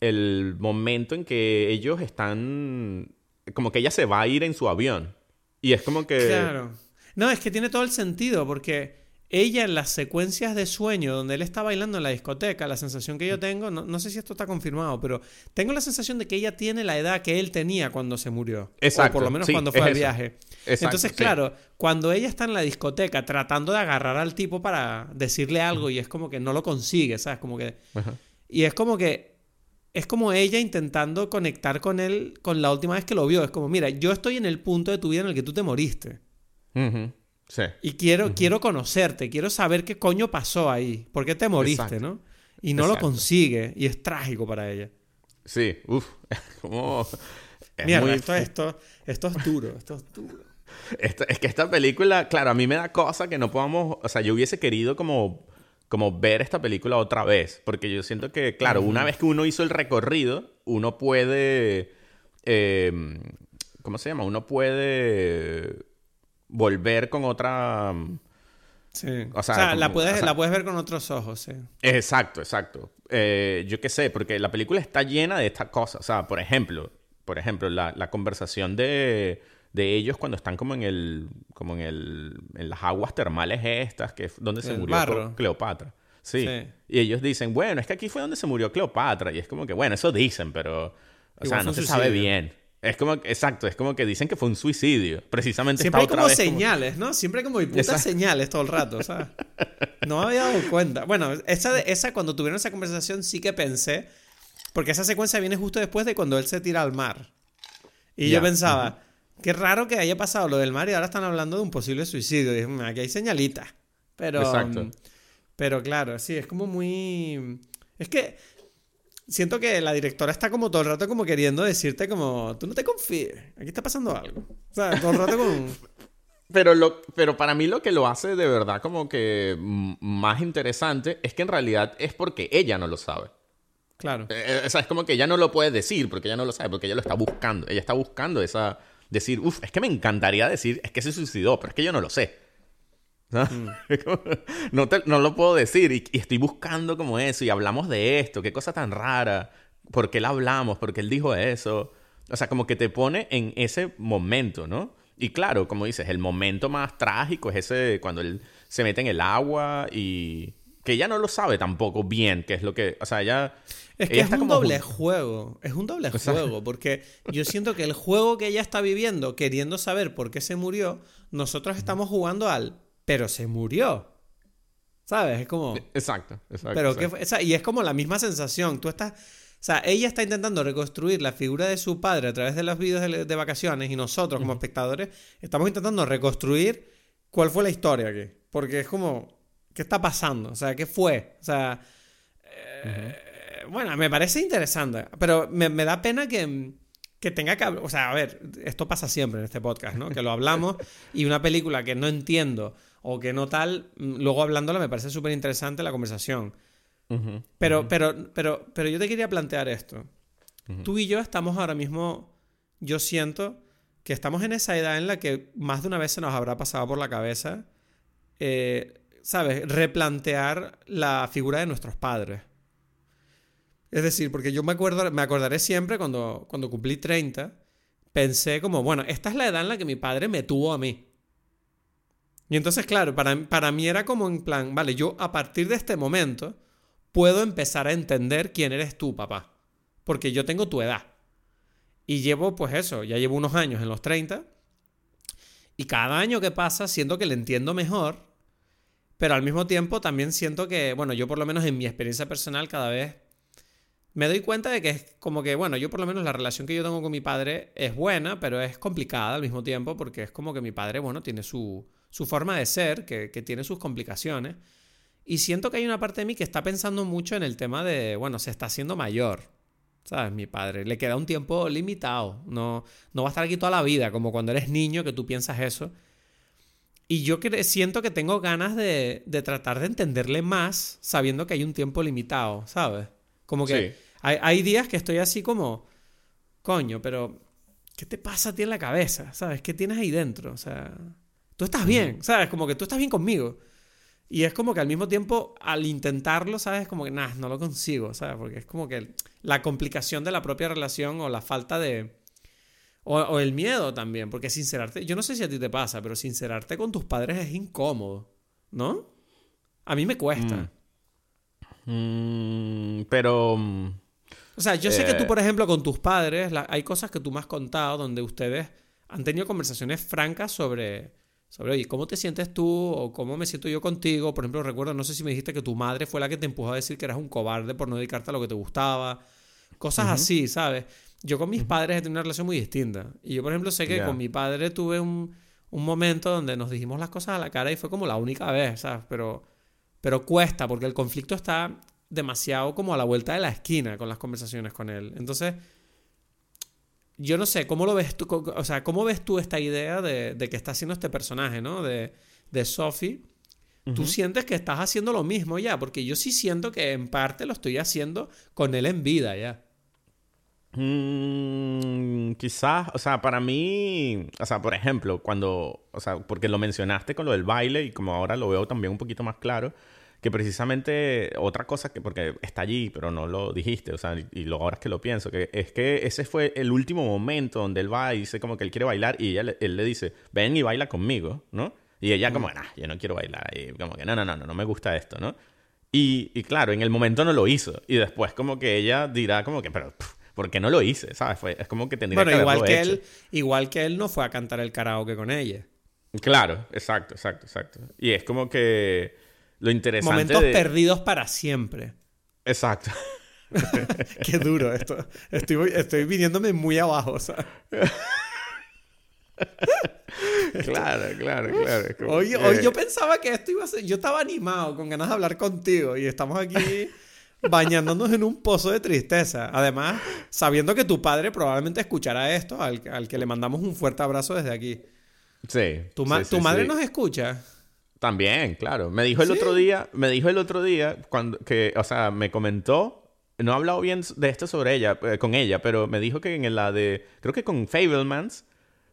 el momento en que ellos están, como que ella se va a ir en su avión. Y es como que... Claro. No, es que tiene todo el sentido, porque ella en las secuencias de sueño donde él está bailando en la discoteca, la sensación que yo tengo, no, no sé si esto está confirmado, pero tengo la sensación de que ella tiene la edad que él tenía cuando se murió. Exacto, O por lo menos sí, cuando fue al eso. viaje. Exacto, Entonces, sí. claro, cuando ella está en la discoteca tratando de agarrar al tipo para decirle algo y es como que no lo consigue, ¿sabes? Como que... Ajá. Y es como que... Es como ella intentando conectar con él con la última vez que lo vio. Es como, mira, yo estoy en el punto de tu vida en el que tú te moriste. Sí. Y quiero, quiero conocerte, quiero saber qué coño pasó ahí, por qué te moriste, Exacto. ¿no? Y no lo consigue, y es trágico para ella. Sí, uff, como... es Mierda, muy esto, esto, esto es duro, esto es duro. Esta- es que esta película, claro, a mí me da cosa que no podamos, o sea, yo hubiese querido como, como ver esta película otra vez, porque yo siento que, claro, una vez que uno hizo el recorrido, uno puede, eh, ¿cómo se llama? Uno puede volver con otra... Sí. O O sea, sea, como- la, puedes, o sea- la puedes ver con otros ojos, sí. Exacto, exacto. Eh, yo qué sé, porque la película está llena de estas cosas. O sea, por ejemplo, por ejemplo, la, la conversación de, de ellos cuando están como en el, como en el, en las aguas termales estas, que es donde se El murió barro. Cleopatra. Sí. Sí. Y ellos dicen, bueno, es que aquí fue donde se murió Cleopatra. Y es como que, bueno, eso dicen, pero, o Igual sea, no se sabe bien. Es como, exacto, es como que dicen que fue un suicidio. Precisamente Siempre hay otra como vez como- señales, ¿no? Siempre hay como putas Exacto. señales todo el rato, ¿sabes? No me había dado cuenta. Bueno, esa, esa cuando tuvieron esa conversación sí que pensé, porque esa secuencia viene justo después de cuando él se tira al mar. Y yo pensaba, qué raro que haya pasado lo del mar y ahora están hablando de un posible suicidio. "Mm, aquí hay señalitas. Pero, Exacto. mm, pero claro, sí, es como muy... Es que siento que la directora está como todo el rato como queriendo decirte como, tú no te confíes, aquí está pasando algo. O sea, todo el rato con... Pero, lo, pero para mí lo que lo hace de verdad como que mm, más interesante es que en realidad es porque ella no lo sabe. Claro. Eh, o sea, es como que ella no lo puede decir porque ella no lo sabe, porque ella lo está buscando. Ella está buscando esa... Decir, uff, es que me encantaría decir, es que se suicidó, pero es que yo no lo sé. ¿No? No, te- no lo puedo decir y, y estoy buscando como eso y hablamos de esto, qué cosa tan rara, por qué la hablamos, por qué él dijo eso. O sea, como que te pone en ese momento, ¿no? Y claro, como dices, el momento más trágico es ese cuando él se mete en el agua y que ella no lo sabe tampoco bien qué es lo que, o sea, ella Es que ella es un doble juego. Es un doble sea- juego. Porque yo siento que el juego que ella está viviendo, queriendo saber por qué se murió, nosotros estamos jugando al. Pero se murió. ¿Sabes? Es como. Exacto, exacto. Pero exacto. qué fue- o sea, y es como la misma sensación. Tú estás. O sea, ella está intentando reconstruir la figura de su padre a través de los vídeos de, de vacaciones y nosotros, como espectadores, estamos intentando reconstruir cuál fue la historia aquí. Porque es como. ¿Qué está pasando? O sea, ¿qué fue? O sea. eh, Bueno, me parece interesante. Pero me, me da pena que. Que tenga que hablar. O sea, a ver, esto pasa siempre en este podcast, ¿no? Que lo hablamos y una película que no entiendo o que no tal, mm, luego hablándola me parece súper interesante la conversación. Pero, pero, pero, pero yo te quería plantear esto. Tú y yo estamos ahora mismo, yo siento que estamos en esa edad en la que más de una vez se nos habrá pasado por la cabeza, eh, ¿sabes? Replantear la figura de nuestros padres. Es decir, porque yo me, acuerdo, me acordaré siempre cuando, cuando cumplí 30, pensé como, bueno, esta es la edad en la que mi padre me tuvo a mí. Y entonces, claro, para, para mí era como en plan, vale, yo a partir de este momento puedo empezar a entender quién eres tú, papá. Porque yo tengo tu edad. Y llevo, pues eso, ya llevo unos años en los 30. Y cada año que pasa siento que le entiendo mejor. Pero al mismo tiempo también siento que, bueno, yo por lo menos en mi experiencia personal cada vez me doy cuenta de que es como que, bueno, yo por lo menos la relación que yo tengo con mi padre es buena, pero es complicada al mismo tiempo porque es como que mi padre, bueno, tiene su, su forma de ser, que, que tiene sus complicaciones. Y siento que hay una parte de mí que está pensando mucho en el tema de, bueno, se está haciendo mayor. ¿Sabes? Mi padre. Le queda un tiempo limitado. No, no va a estar aquí toda la vida, como cuando eres niño que tú piensas eso. Y yo siento que tengo ganas de, de, tratar de entenderle más sabiendo que hay un tiempo limitado, ¿sabes? Como que hay, hay, días que estoy así como, coño, pero ¿qué te pasa a ti en la cabeza? ¿Sabes? ¿Qué tienes ahí dentro? O sea, tú estás bien, ¿sabes? Como que tú estás bien conmigo. Y es como que al mismo tiempo, al intentarlo, ¿sabes? Como que, nada, no lo consigo, ¿sabes? Porque es como que la complicación de la propia relación o la falta de... O, el miedo también, porque sincerarte, yo no sé si a ti te pasa, pero sincerarte con tus padres es incómodo, ¿no? A mí me cuesta. Mm. Mm, pero... Mm, o sea, yo sé que tú, eh, por ejemplo, con tus padres, hay cosas que tú me has contado donde ustedes han tenido conversaciones francas sobre sobre, oye, ¿cómo te sientes tú o cómo me siento yo contigo? Por ejemplo, recuerdo, no sé si me dijiste que tu madre fue la que te empujó a decir que eras un cobarde por no dedicarte a lo que te gustaba. Cosas así, ¿sabes? Yo con mis padres he tenido una relación muy distinta. Y yo, por ejemplo, sé que con mi padre tuve un, un, momento donde nos dijimos las cosas a la cara y fue como la única vez, ¿sabes? Pero, pero cuesta porque el conflicto está demasiado como a la vuelta de la esquina con las conversaciones con él. Entonces yo no sé, ¿cómo lo ves tú? O sea, ¿cómo ves tú esta idea de, que está haciendo este personaje, ¿no? De, de Sophie. ¿Tú sientes que estás haciendo lo mismo ya? Porque yo sí siento que en parte lo estoy haciendo con él en vida ya. Mm, quizás, o sea, para mí, o sea, por ejemplo, cuando, o sea, porque lo mencionaste con lo del baile y como ahora lo veo también un poquito más claro, que precisamente otra cosa que, porque está allí, pero no lo dijiste, o sea, y, lo ahora es que lo pienso, que es que ese fue el último momento donde él va y dice como que él quiere bailar y ella, él le dice, ven y baila conmigo, ¿no? Y ella como, nah, yo no quiero bailar, y como que no, no, no, no, no me gusta esto, ¿no? Y, y claro, en el momento no lo hizo, y después como que ella dirá como que, pero... ¿Por qué no lo hice? ¿Sabes? Fue, es como que tendría bueno, que igual que él Igual que él no fue a cantar el karaoke con ella. Claro, exacto, exacto, exacto. Y es como que lo interesante Momentos perdidos para siempre. Exacto. Qué duro esto. Estoy, estoy viniéndome muy abajo, o sea. claro, claro, claro. hoy, hoy yo pensaba que esto iba a ser... Yo estaba animado, con ganas de hablar contigo, y estamos aquí bañándonos en un pozo de tristeza. Además, sabiendo que tu padre probablemente escuchará esto, al, que le mandamos un fuerte abrazo desde aquí. Sí. ¿Tu, sí, ¿tu madre nos escucha? También, claro. Me dijo el otro día, me dijo el otro día cuando que, o sea, me comentó, no he hablado bien de esto sobre ella, eh, con ella, pero me dijo que en la de, creo que con Fablemans,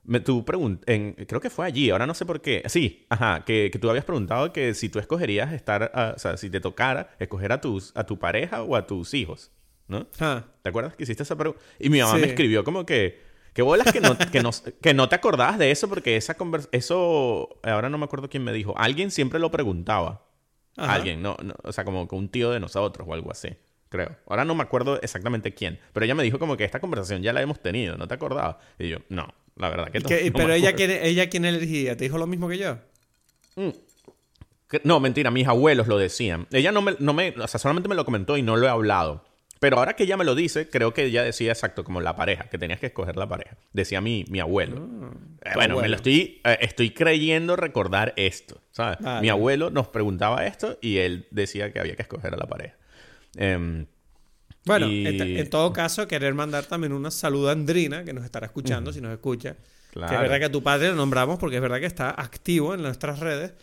me, tú en creo que fue allí, ahora no sé por qué. Sí, ajá, que, que tú habías preguntado que si tú escogerías estar, o sea, si te tocara escoger a, tus, a tu pareja o a tus hijos, ¿no? Ah. ¿Te acuerdas que hiciste esa pregunta? Y mi mamá me escribió como que, Qué bolas que no, que, no, que no te acordabas de eso porque esa conversación... Eso... Ahora no me acuerdo quién me dijo. Alguien siempre lo preguntaba. Alguien, no, O sea, como que un tío de nosotros o algo así. Creo. Ahora no me acuerdo exactamente quién. Pero ella me dijo como que esta conversación ya la hemos tenido. ¿No te acordabas? Y yo, no. La verdad que no. pero ella, ¿quién, ella, ¿quién elegía? ¿Te dijo lo mismo que yo? Mm. No, mentira. Mis abuelos lo decían. Ella no me, no me... O sea, solamente me lo comentó y no lo he hablado. Pero ahora que ella me lo dice, creo que ella decía exacto como la pareja, que tenías que escoger la pareja. Decía mi, mi abuelo. Ah, eh, bueno, me lo estoy, eh, estoy creyendo recordar esto, ¿sabes? mi abuelo nos preguntaba esto y él decía que había que escoger a la pareja. Em, bueno, en, todo caso, querer mandar también una saludo a Andrina, que nos estará escuchando, si nos escucha. Claro. Que es verdad que a tu padre lo nombramos porque es verdad que está activo en nuestras redes.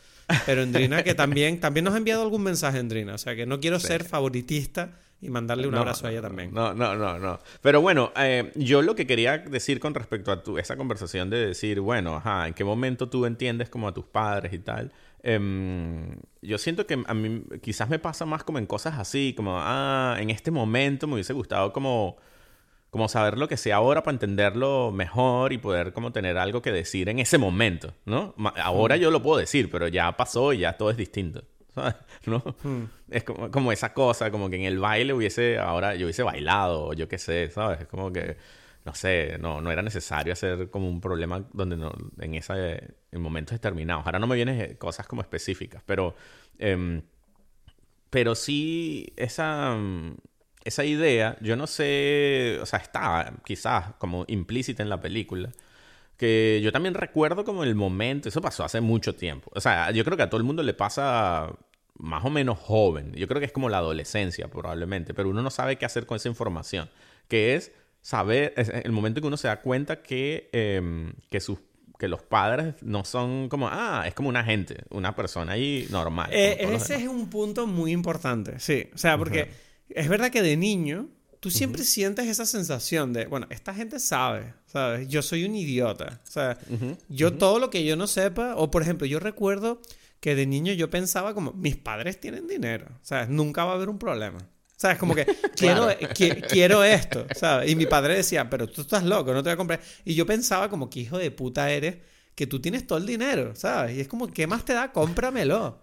Pero Andrina, que también, también nos ha enviado algún mensaje, Andrina. O sea, que no quiero ser favoritista y mandarle un abrazo a ella también. No, no, no, no. Pero bueno, eh, yo lo que quería decir con respecto a tu, esa conversación de decir, bueno, ajá, ¿en qué momento tú entiendes como a tus padres y tal? Em, yo siento que a mí quizás me pasa más como en cosas así, como, ah, en este momento me hubiese gustado como como saber lo que sea ahora para entenderlo mejor y poder como tener algo que decir en ese momento, ¿no? Ahora yo lo puedo decir, pero ya pasó y ya todo es distinto. ¿sabes? ¿No? Hmm. Es como, como esa cosa, como que en el baile hubiese, ahora yo hubiese bailado, o yo qué sé, ¿sabes? Es como que, no sé, no, no era necesario hacer como un problema donde no, en esa, en momentos determinados. Ahora no me vienen cosas como específicas, pero, em, pero sí, esa, esa idea, yo no sé, o sea, está quizás como implícita en la película que yo también recuerdo como el momento, eso pasó hace mucho tiempo. O sea, yo creo que a todo el mundo le pasa más o menos joven. Yo creo que es como la adolescencia probablemente, pero uno no sabe qué hacer con esa información, que es saber, es el momento en que uno se da cuenta que, em, que sus que los padres no son como, ah, es como una gente, una persona ahí normal. Eh, ese es un punto muy importante, sí. O sea, porque es verdad que de niño tú siempre sientes esa sensación de, bueno, esta gente sabe, ¿sabes? Yo soy un idiota. O sea, yo todo lo que yo no sepa, o por ejemplo, yo recuerdo que de niño yo pensaba como, mis padres tienen dinero, ¿sabes? Nunca va a haber un problema. ¿Sabes? Como que quiero, quiero esto, ¿sabes? Y mi padre decía, pero tú estás loco, no te voy a comprar. Y yo pensaba como, que hijo de puta eres, que tú tienes todo el dinero, ¿sabes? Y es como, ¿qué más te da? Cómpramelo.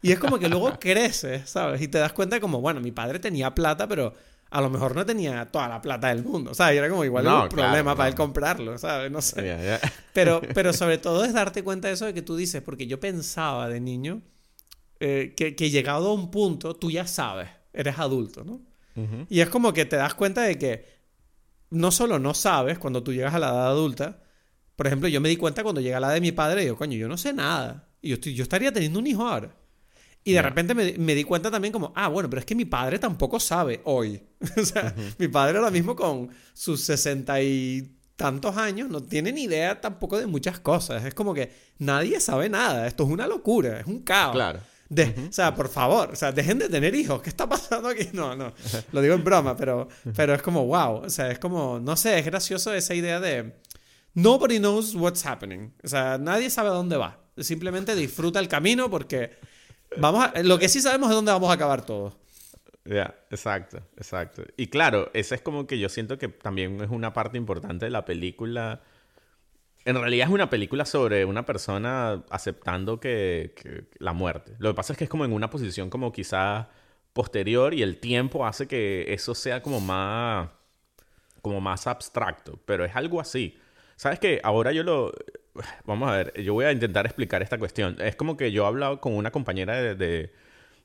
Y es como que luego creces, ¿sabes? Y te das cuenta como, bueno, mi padre tenía plata, pero a lo mejor no tenía toda la plata del mundo, ¿sabes? Y era como igual un problema para él comprarlo, ¿sabes? No sé. Pero, pero sobre todo es darte cuenta de eso de que tú dices, porque yo pensaba de niño eh, que, que, llegado a un punto tú ya sabes, eres adulto, ¿no? Y es como que te das cuenta de que no solo no sabes cuando tú llegas a la edad adulta, por ejemplo, yo me di cuenta cuando llega la edad de mi padre digo, coño, yo no sé nada. Y yo, estoy, yo estaría teniendo un hijo ahora. Y de repente me, me, di cuenta también como, ah, bueno, pero es que mi padre tampoco sabe hoy. o sea, mi padre ahora mismo con sus sesenta y tantos años no tiene ni idea tampoco de muchas cosas. Es como que nadie sabe nada. Esto es una locura, es un caos. Claro. O sea, por favor, o sea, dejen de tener hijos. ¿Qué está pasando aquí? No, no. Lo digo en broma, pero, pero es como, wow. O sea, es como, no sé, es gracioso esa idea de nobody knows what's happening. O sea, nadie sabe a dónde va. Simplemente disfruta el camino porque Vamos a, lo que sí sabemos es dónde vamos a acabar todos. Ya, exacto, exacto. Y claro, esa es como que yo siento que también es una parte importante de la película. En realidad es una película sobre una persona aceptando que, la muerte. Lo que pasa es que es como en una posición como quizás posterior y el tiempo hace que eso sea como más como más abstracto, pero es algo así. ¿Sabes qué? Ahora yo lo Vamos a ver, yo voy a intentar explicar esta cuestión. Es como que yo he hablado con una compañera de,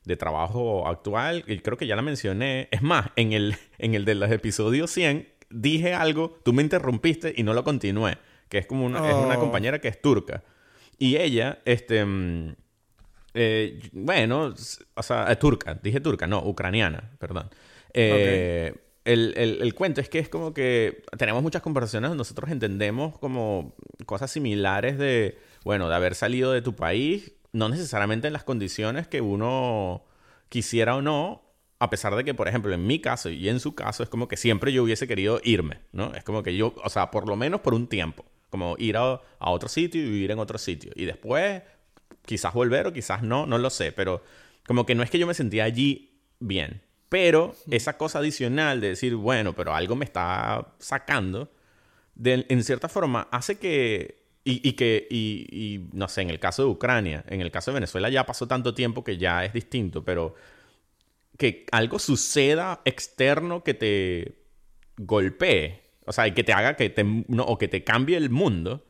de, trabajo actual y creo que ya la mencioné. Es más, en el, en el de los episodios 100 dije algo, tú me interrumpiste y no lo continué. Que es como una, es una oh. compañera que es turca. Y ella, este... Mm, eh, bueno, o sea, es turca, dije turca, no, ucraniana, perdón. Eh, el, el, cuento es que es como que tenemos muchas conversaciones, nosotros entendemos como cosas similares de, bueno, de haber salido de tu país, no necesariamente en las condiciones que uno quisiera o no, a pesar de que, por ejemplo, en mi caso y en su caso, es como que siempre yo hubiese querido irme, ¿no? Es como que yo, o sea, por lo menos por un tiempo, como ir a, a otro sitio y vivir en otro sitio. Y después, quizás volver o quizás no, no lo sé, pero como que no es que yo me sentía allí bien. Pero esa cosa adicional de decir, bueno, pero algo me está sacando, en cierta forma hace que, y, que, y, no sé, en el caso de Ucrania, en el caso de Venezuela ya pasó tanto tiempo que ya es distinto, pero que algo suceda externo que te golpee, o sea, y que te haga que te, o que te cambie el mundo,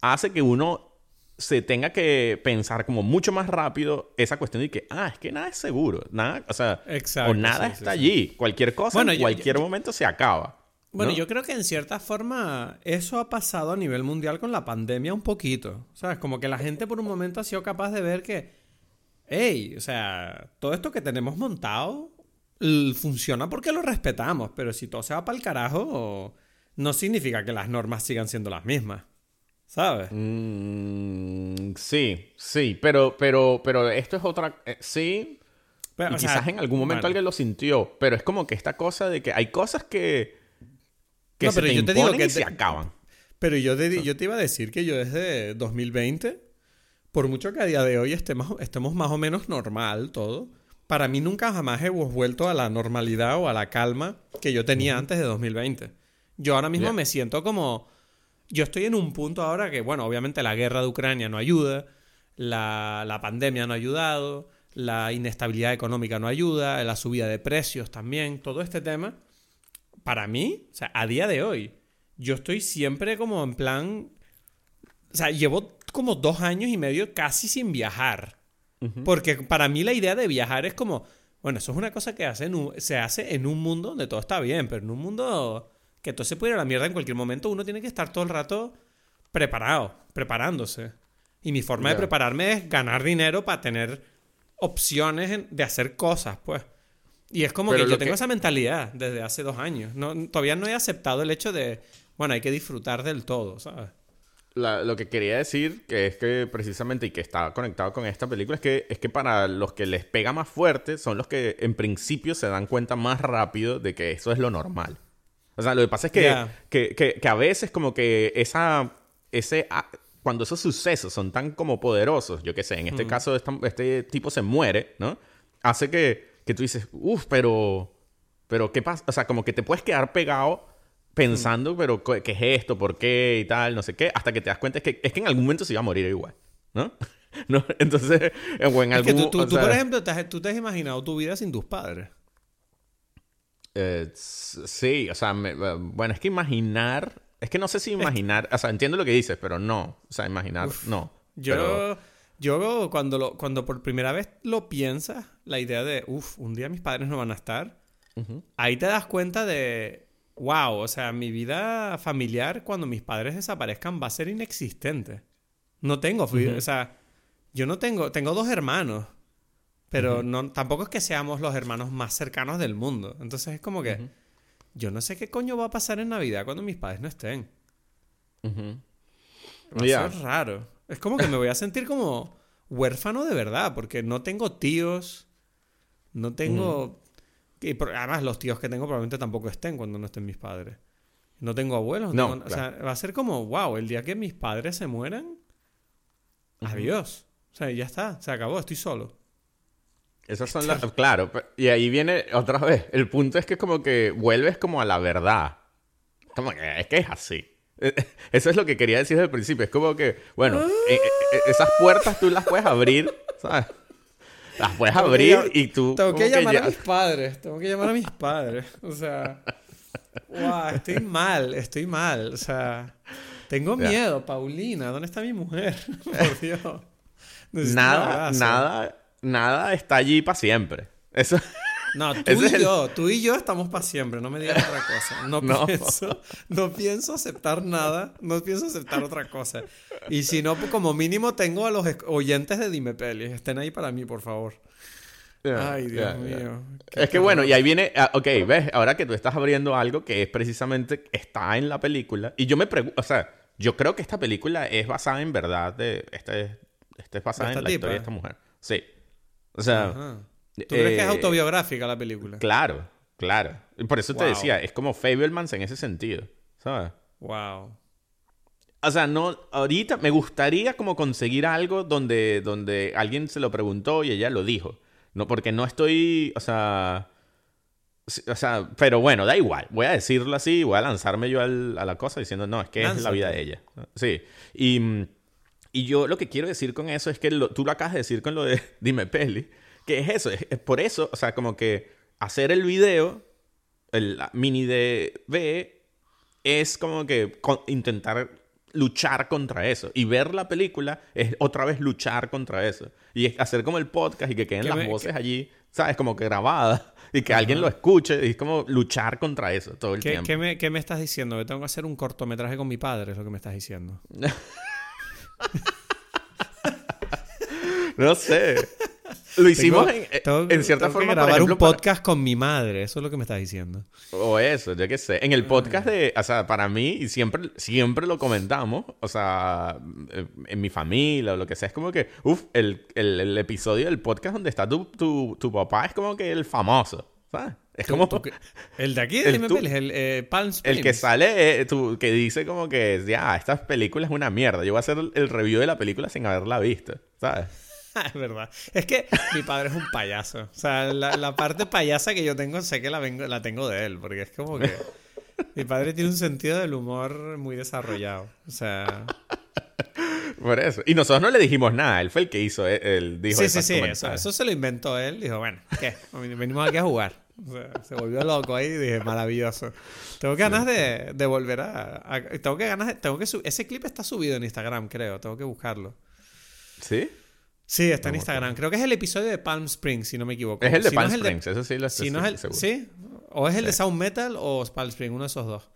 hace que uno se tenga que pensar como mucho más rápido esa cuestión de que, ah, es que nada es seguro, nada, o sea, o nada está allí, cualquier cosa en cualquier momento se acaba. Bueno, yo creo que en cierta forma eso ha pasado a nivel mundial con la pandemia un poquito, ¿sabes? Como que la gente por un momento ha sido capaz de ver que, hey, o sea, todo esto que tenemos montado funciona porque lo respetamos, pero si todo se va para el carajo, no significa que las normas sigan siendo las mismas. ¿Sabes? Mm, sí, sí, pero, pero, pero esto es otra... Eh, sí, y quizás en algún momento alguien lo sintió, pero es como que esta cosa de que hay cosas que, que se te yo te digo que se acaban. Pero yo te, yo te iba a decir que yo desde 2020, por mucho que a día de hoy estemos, estemos más o menos normal todo, para mí nunca jamás hemos vuelto a la normalidad o a la calma que yo tenía antes de 2020. Yo ahora mismo me siento como yo estoy en un punto ahora que, bueno, obviamente la guerra de Ucrania no ayuda, la, pandemia no ha ayudado, la inestabilidad económica no ayuda, la subida de precios también, todo este tema, para mí, o sea, a día de hoy, yo estoy siempre como en plan, o sea, llevo como dos años y medio casi sin viajar. Porque para mí la idea de viajar es como, bueno, eso es una cosa que hace se hace en un mundo donde todo está bien, pero en un mundo que todo se puede ir a la mierda en cualquier momento, uno tiene que estar todo el rato preparado, preparándose. Y mi forma de prepararme es ganar dinero para tener opciones de hacer cosas, pues. Y es como que yo tengo esa mentalidad desde hace dos años. No, todavía no he aceptado el hecho de, bueno, hay que disfrutar del todo, ¿sabes? Lo que quería decir, que es que precisamente, y que está conectado con esta película, es que, es que para los que les pega más fuerte son los que en principio se dan cuenta más rápido de que eso es lo normal. O sea, lo que pasa es que, que, a veces como que esa, ese, cuando esos sucesos son tan como poderosos, yo qué sé, en este caso este tipo se muere, ¿no? Hace que, que tú dices, uff, pero, pero ¿qué pasa? O sea, como que te puedes quedar pegado pensando, pero ¿qué es esto? ¿Por qué? Y tal, no sé qué, hasta que te das cuenta es que, es que en algún momento se iba a morir igual, ¿no? ¿No? Entonces, o en algún... Es que tú, por ejemplo, te has, tú te has imaginado tu vida sin tus padres. Eh, sí, o sea, bueno, es que imaginar, es que no sé si imaginar, o sea, entiendo lo que dices, pero no, o sea, imaginar, no. Yo, yo cuando, lo, cuando por primera vez lo piensas, la idea de, uff, un día mis padres no van a estar, ahí te das cuenta de, wow, o sea, mi vida familiar cuando mis padres desaparezcan va a ser inexistente. No tengo, o sea, yo no tengo, tengo dos hermanos, pero no, tampoco es que seamos los hermanos más cercanos del mundo. Entonces es como que yo no sé qué coño va a pasar en Navidad cuando mis padres no estén. Va a ser raro. Es como que me voy a sentir como huérfano de verdad, porque no tengo tíos, no tengo y además, los tíos que tengo probablemente tampoco estén cuando no estén mis padres. No tengo abuelos. No, O sea, va a ser como, wow, el día que mis padres se mueran, adiós. O sea, ya está, se acabó, estoy solo. Esas son las... Claro, y ahí viene otra vez. El punto es que como que vuelves como a la verdad. Como que es que es así. Eso es lo que quería decir desde el principio. Es como que, bueno, e, e, e, esas puertas tú las puedes abrir, ¿sabes? Las puedes abrir y tú. Tengo que llamar a mis padres. Tengo que llamar a mis padres. O sea. Wow, estoy mal, estoy mal. O sea. Tengo miedo, Paulina. ¿Dónde está mi mujer? Por Dios. nada, nada, nada está allí para siempre. Eso. No, tú y yo, tú y yo estamos para siempre, no me digas otra cosa. No, Pienso, no pienso aceptar nada, no pienso aceptar otra cosa. Y si no, pues como mínimo tengo a los oyentes de Dime Pelis, estén ahí para mí, por favor. Ay, Dios mío. Es que bueno, y ahí viene, ah, ok, ves, ahora que tú estás abriendo algo que es precisamente, está en la película, y yo me pregunto, o sea, yo creo que esta película es basada en verdad de, este, este es basada en la historia de esta mujer. Sí. O sea... ¿Tú crees que es eh, autobiográfica la película? Claro, claro. Por eso te decía, es como Fablemans en ese sentido, ¿sabes? Wow. O sea, no, ahorita me gustaría como conseguir algo donde, donde alguien se lo preguntó y ella lo dijo. No, porque no estoy, o sea, o sea, pero bueno, da igual. Voy a decirlo así, voy a lanzarme yo a la cosa diciendo, no, es que es la vida de ella. Sí. Y, y, yo lo que quiero decir con eso es que tú lo acabas de decir con lo de Dime Peli, que es eso, es, por eso, o sea, como que hacer el video, el mini de B, es como que intentar luchar contra eso. Y ver la película es otra vez luchar contra eso. Y hacer como el podcast y que queden las voces allí, ¿sabes? Como que grabadas. Y que alguien lo escuche. Y es como luchar contra eso todo el tiempo. ¿qué me, ¿Qué me estás diciendo? Que tengo que hacer un cortometraje con mi padre, es lo que me estás diciendo. no sé. Lo hicimos en, en, cierta forma. para grabar un podcast con mi madre, eso es lo que me estás diciendo. O eso, yo qué sé. En el podcast de, o sea, para mí, y siempre, siempre lo comentamos, o sea, en mi familia o lo que sea, es como que, uff, el, el, episodio del podcast donde está tu, tu, tu papá es como que el famoso, ¿sabes? Es como... el de aquí, de el, es el eh, El que sale, eh, que dice como que, ya, esta película es una mierda. Yo voy a hacer el review de la película sin haberla visto, ¿sabes? es verdad. Es que mi padre es un payaso. O sea, la, parte payasa que yo tengo, sé que la, vengo, la tengo de él, porque es como que. Mi padre tiene un sentido del humor muy desarrollado. O sea. Por eso. Y nosotros no le dijimos nada. Él fue el que hizo. Él dijo sí, sí, sí. Eso, eso, se lo inventó él. Dijo, bueno, ¿qué? Venimos aquí a jugar. se volvió loco ahí y dije, maravilloso. Tengo ganas de, de volver a, Tengo que ganas... tengo que Ese clip está subido en Instagram, creo. Tengo que buscarlo. ¿Sí? Sí, está en Instagram. Creo que es el episodio de Palm Springs, si no me equivoco. Es el de Palm Springs, eso sí lo estoy si no es el... ¿Sí? O es el de Sound Metal o Palm Springs, uno de esos dos.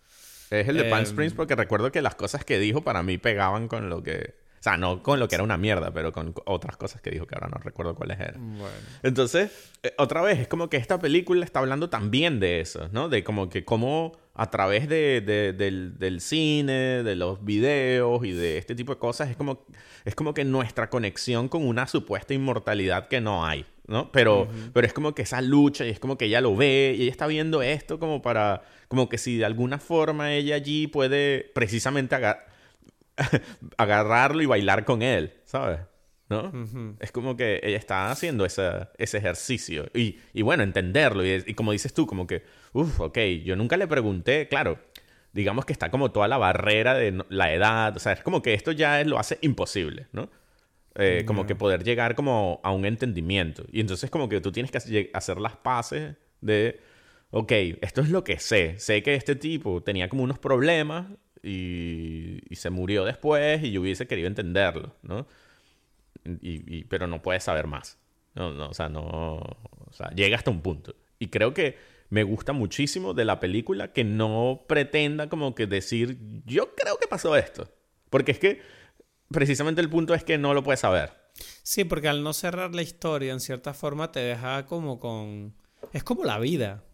Es el de Palm em, Springs porque recuerdo que las cosas que dijo para mí pegaban con lo que... O sea, no con lo que era una mierda, pero con otras cosas que dijo que ahora no recuerdo cuáles eran. Bueno. Entonces, eh, otra vez, es como que esta película está hablando también de eso, ¿no? De como que cómo a través de, del, del, cine, de los videos y de este tipo de cosas, es como, es como que nuestra conexión con una supuesta inmortalidad que no hay, ¿no? Pero, pero es como que esa lucha y es como que ella lo ve y ella está viendo esto como para como que si de alguna forma ella allí puede precisamente agarrarlo y bailar con él, ¿sabes? ¿No? Es como que ella está haciendo ese, ese ejercicio. Y, y, bueno, entenderlo. Y, y, como dices tú, como que, uff, ok, yo nunca le pregunté, claro, digamos que está como toda la barrera de la edad. O sea, es como que esto ya lo hace imposible, ¿no? Eh, como que poder llegar como a un entendimiento. Y entonces como que tú tienes que hacer las paces de ok, esto es lo que sé. Sé que este tipo tenía como unos problemas y, se murió después y yo hubiese querido entenderlo, ¿no? Y, pero no puedes saber más. No, no, o sea, no. O sea, llega hasta un punto. Y creo que me gusta muchísimo de la película que no pretenda como que decir, yo creo que pasó esto. Porque es que precisamente el punto es que no lo puedes saber. Sí, porque al no cerrar la historia, en cierta forma te deja como con... Es como la vida.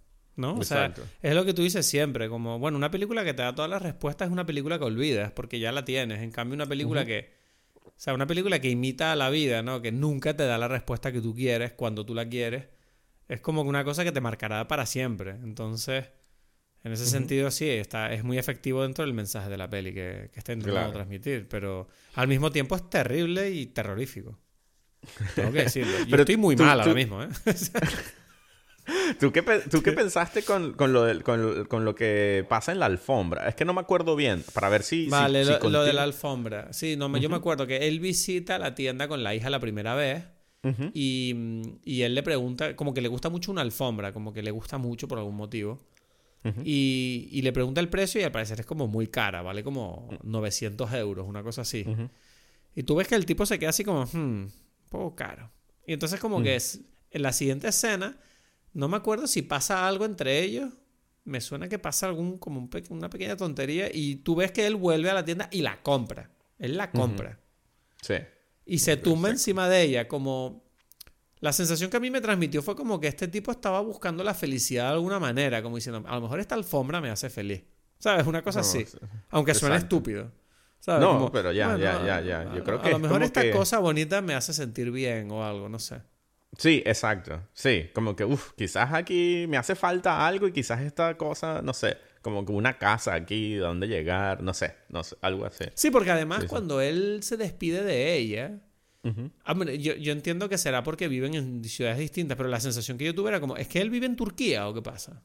¿No? O sea, es lo que tú dices siempre, como, bueno, una película que te da todas las respuestas es una película que olvidas, porque ya la tienes. En cambio, una película que, o sea, una película que imita a la vida, ¿no? Que nunca te da la respuesta que tú quieres cuando tú la quieres, es como una cosa que te marcará para siempre. Entonces, en ese sentido, sí, está, es muy efectivo dentro del mensaje de la peli que, que está intentando transmitir, pero al mismo tiempo es terrible y terrorífico. Tengo que decirlo. Yo pero estoy muy mal ahora mismo, ¿eh? ¿Tú qué, tú qué pensaste con, con, lo con, lo que pasa en la alfombra? Es que no me acuerdo bien, para ver si... Vale, lo, de la alfombra. Sí, no, yo me acuerdo que él visita la tienda con la hija la primera vez y, y, él le pregunta, como que le gusta mucho una alfombra, como que le gusta mucho por algún motivo. y, y, le pregunta el precio y al parecer es como muy cara, vale como 900 euros, una cosa así. Y tú ves que el tipo se queda así como, hmm, un poco caro. Y entonces como que es, en la siguiente escena no me acuerdo si pasa algo entre ellos. Me suena que pasa algún como una pequeña tontería y tú ves que él vuelve a la tienda y la compra. Él la compra. Sí. Y se tumba encima de ella como... La sensación que a mí me transmitió fue como que este tipo estaba buscando la felicidad de alguna manera, como diciendo, a lo mejor esta alfombra me hace feliz. ¿Sabes? Una cosa así. Aunque suene estúpido. ¿Sabes? No, pero ya, ya, ya, ya. Yo creo que. A lo mejor esta cosa bonita me hace sentir bien o algo, no sé. Sí, exacto. Sí, como que, uff, quizás aquí me hace falta algo y quizás esta cosa, no sé, como que una casa aquí, donde llegar, no sé, no sé, algo así. Sí, porque además cuando él se despide de ella, ah, yo, yo, entiendo que será porque viven en ciudades distintas, pero la sensación que yo tuve era como, ¿es que él vive en Turquía o qué pasa?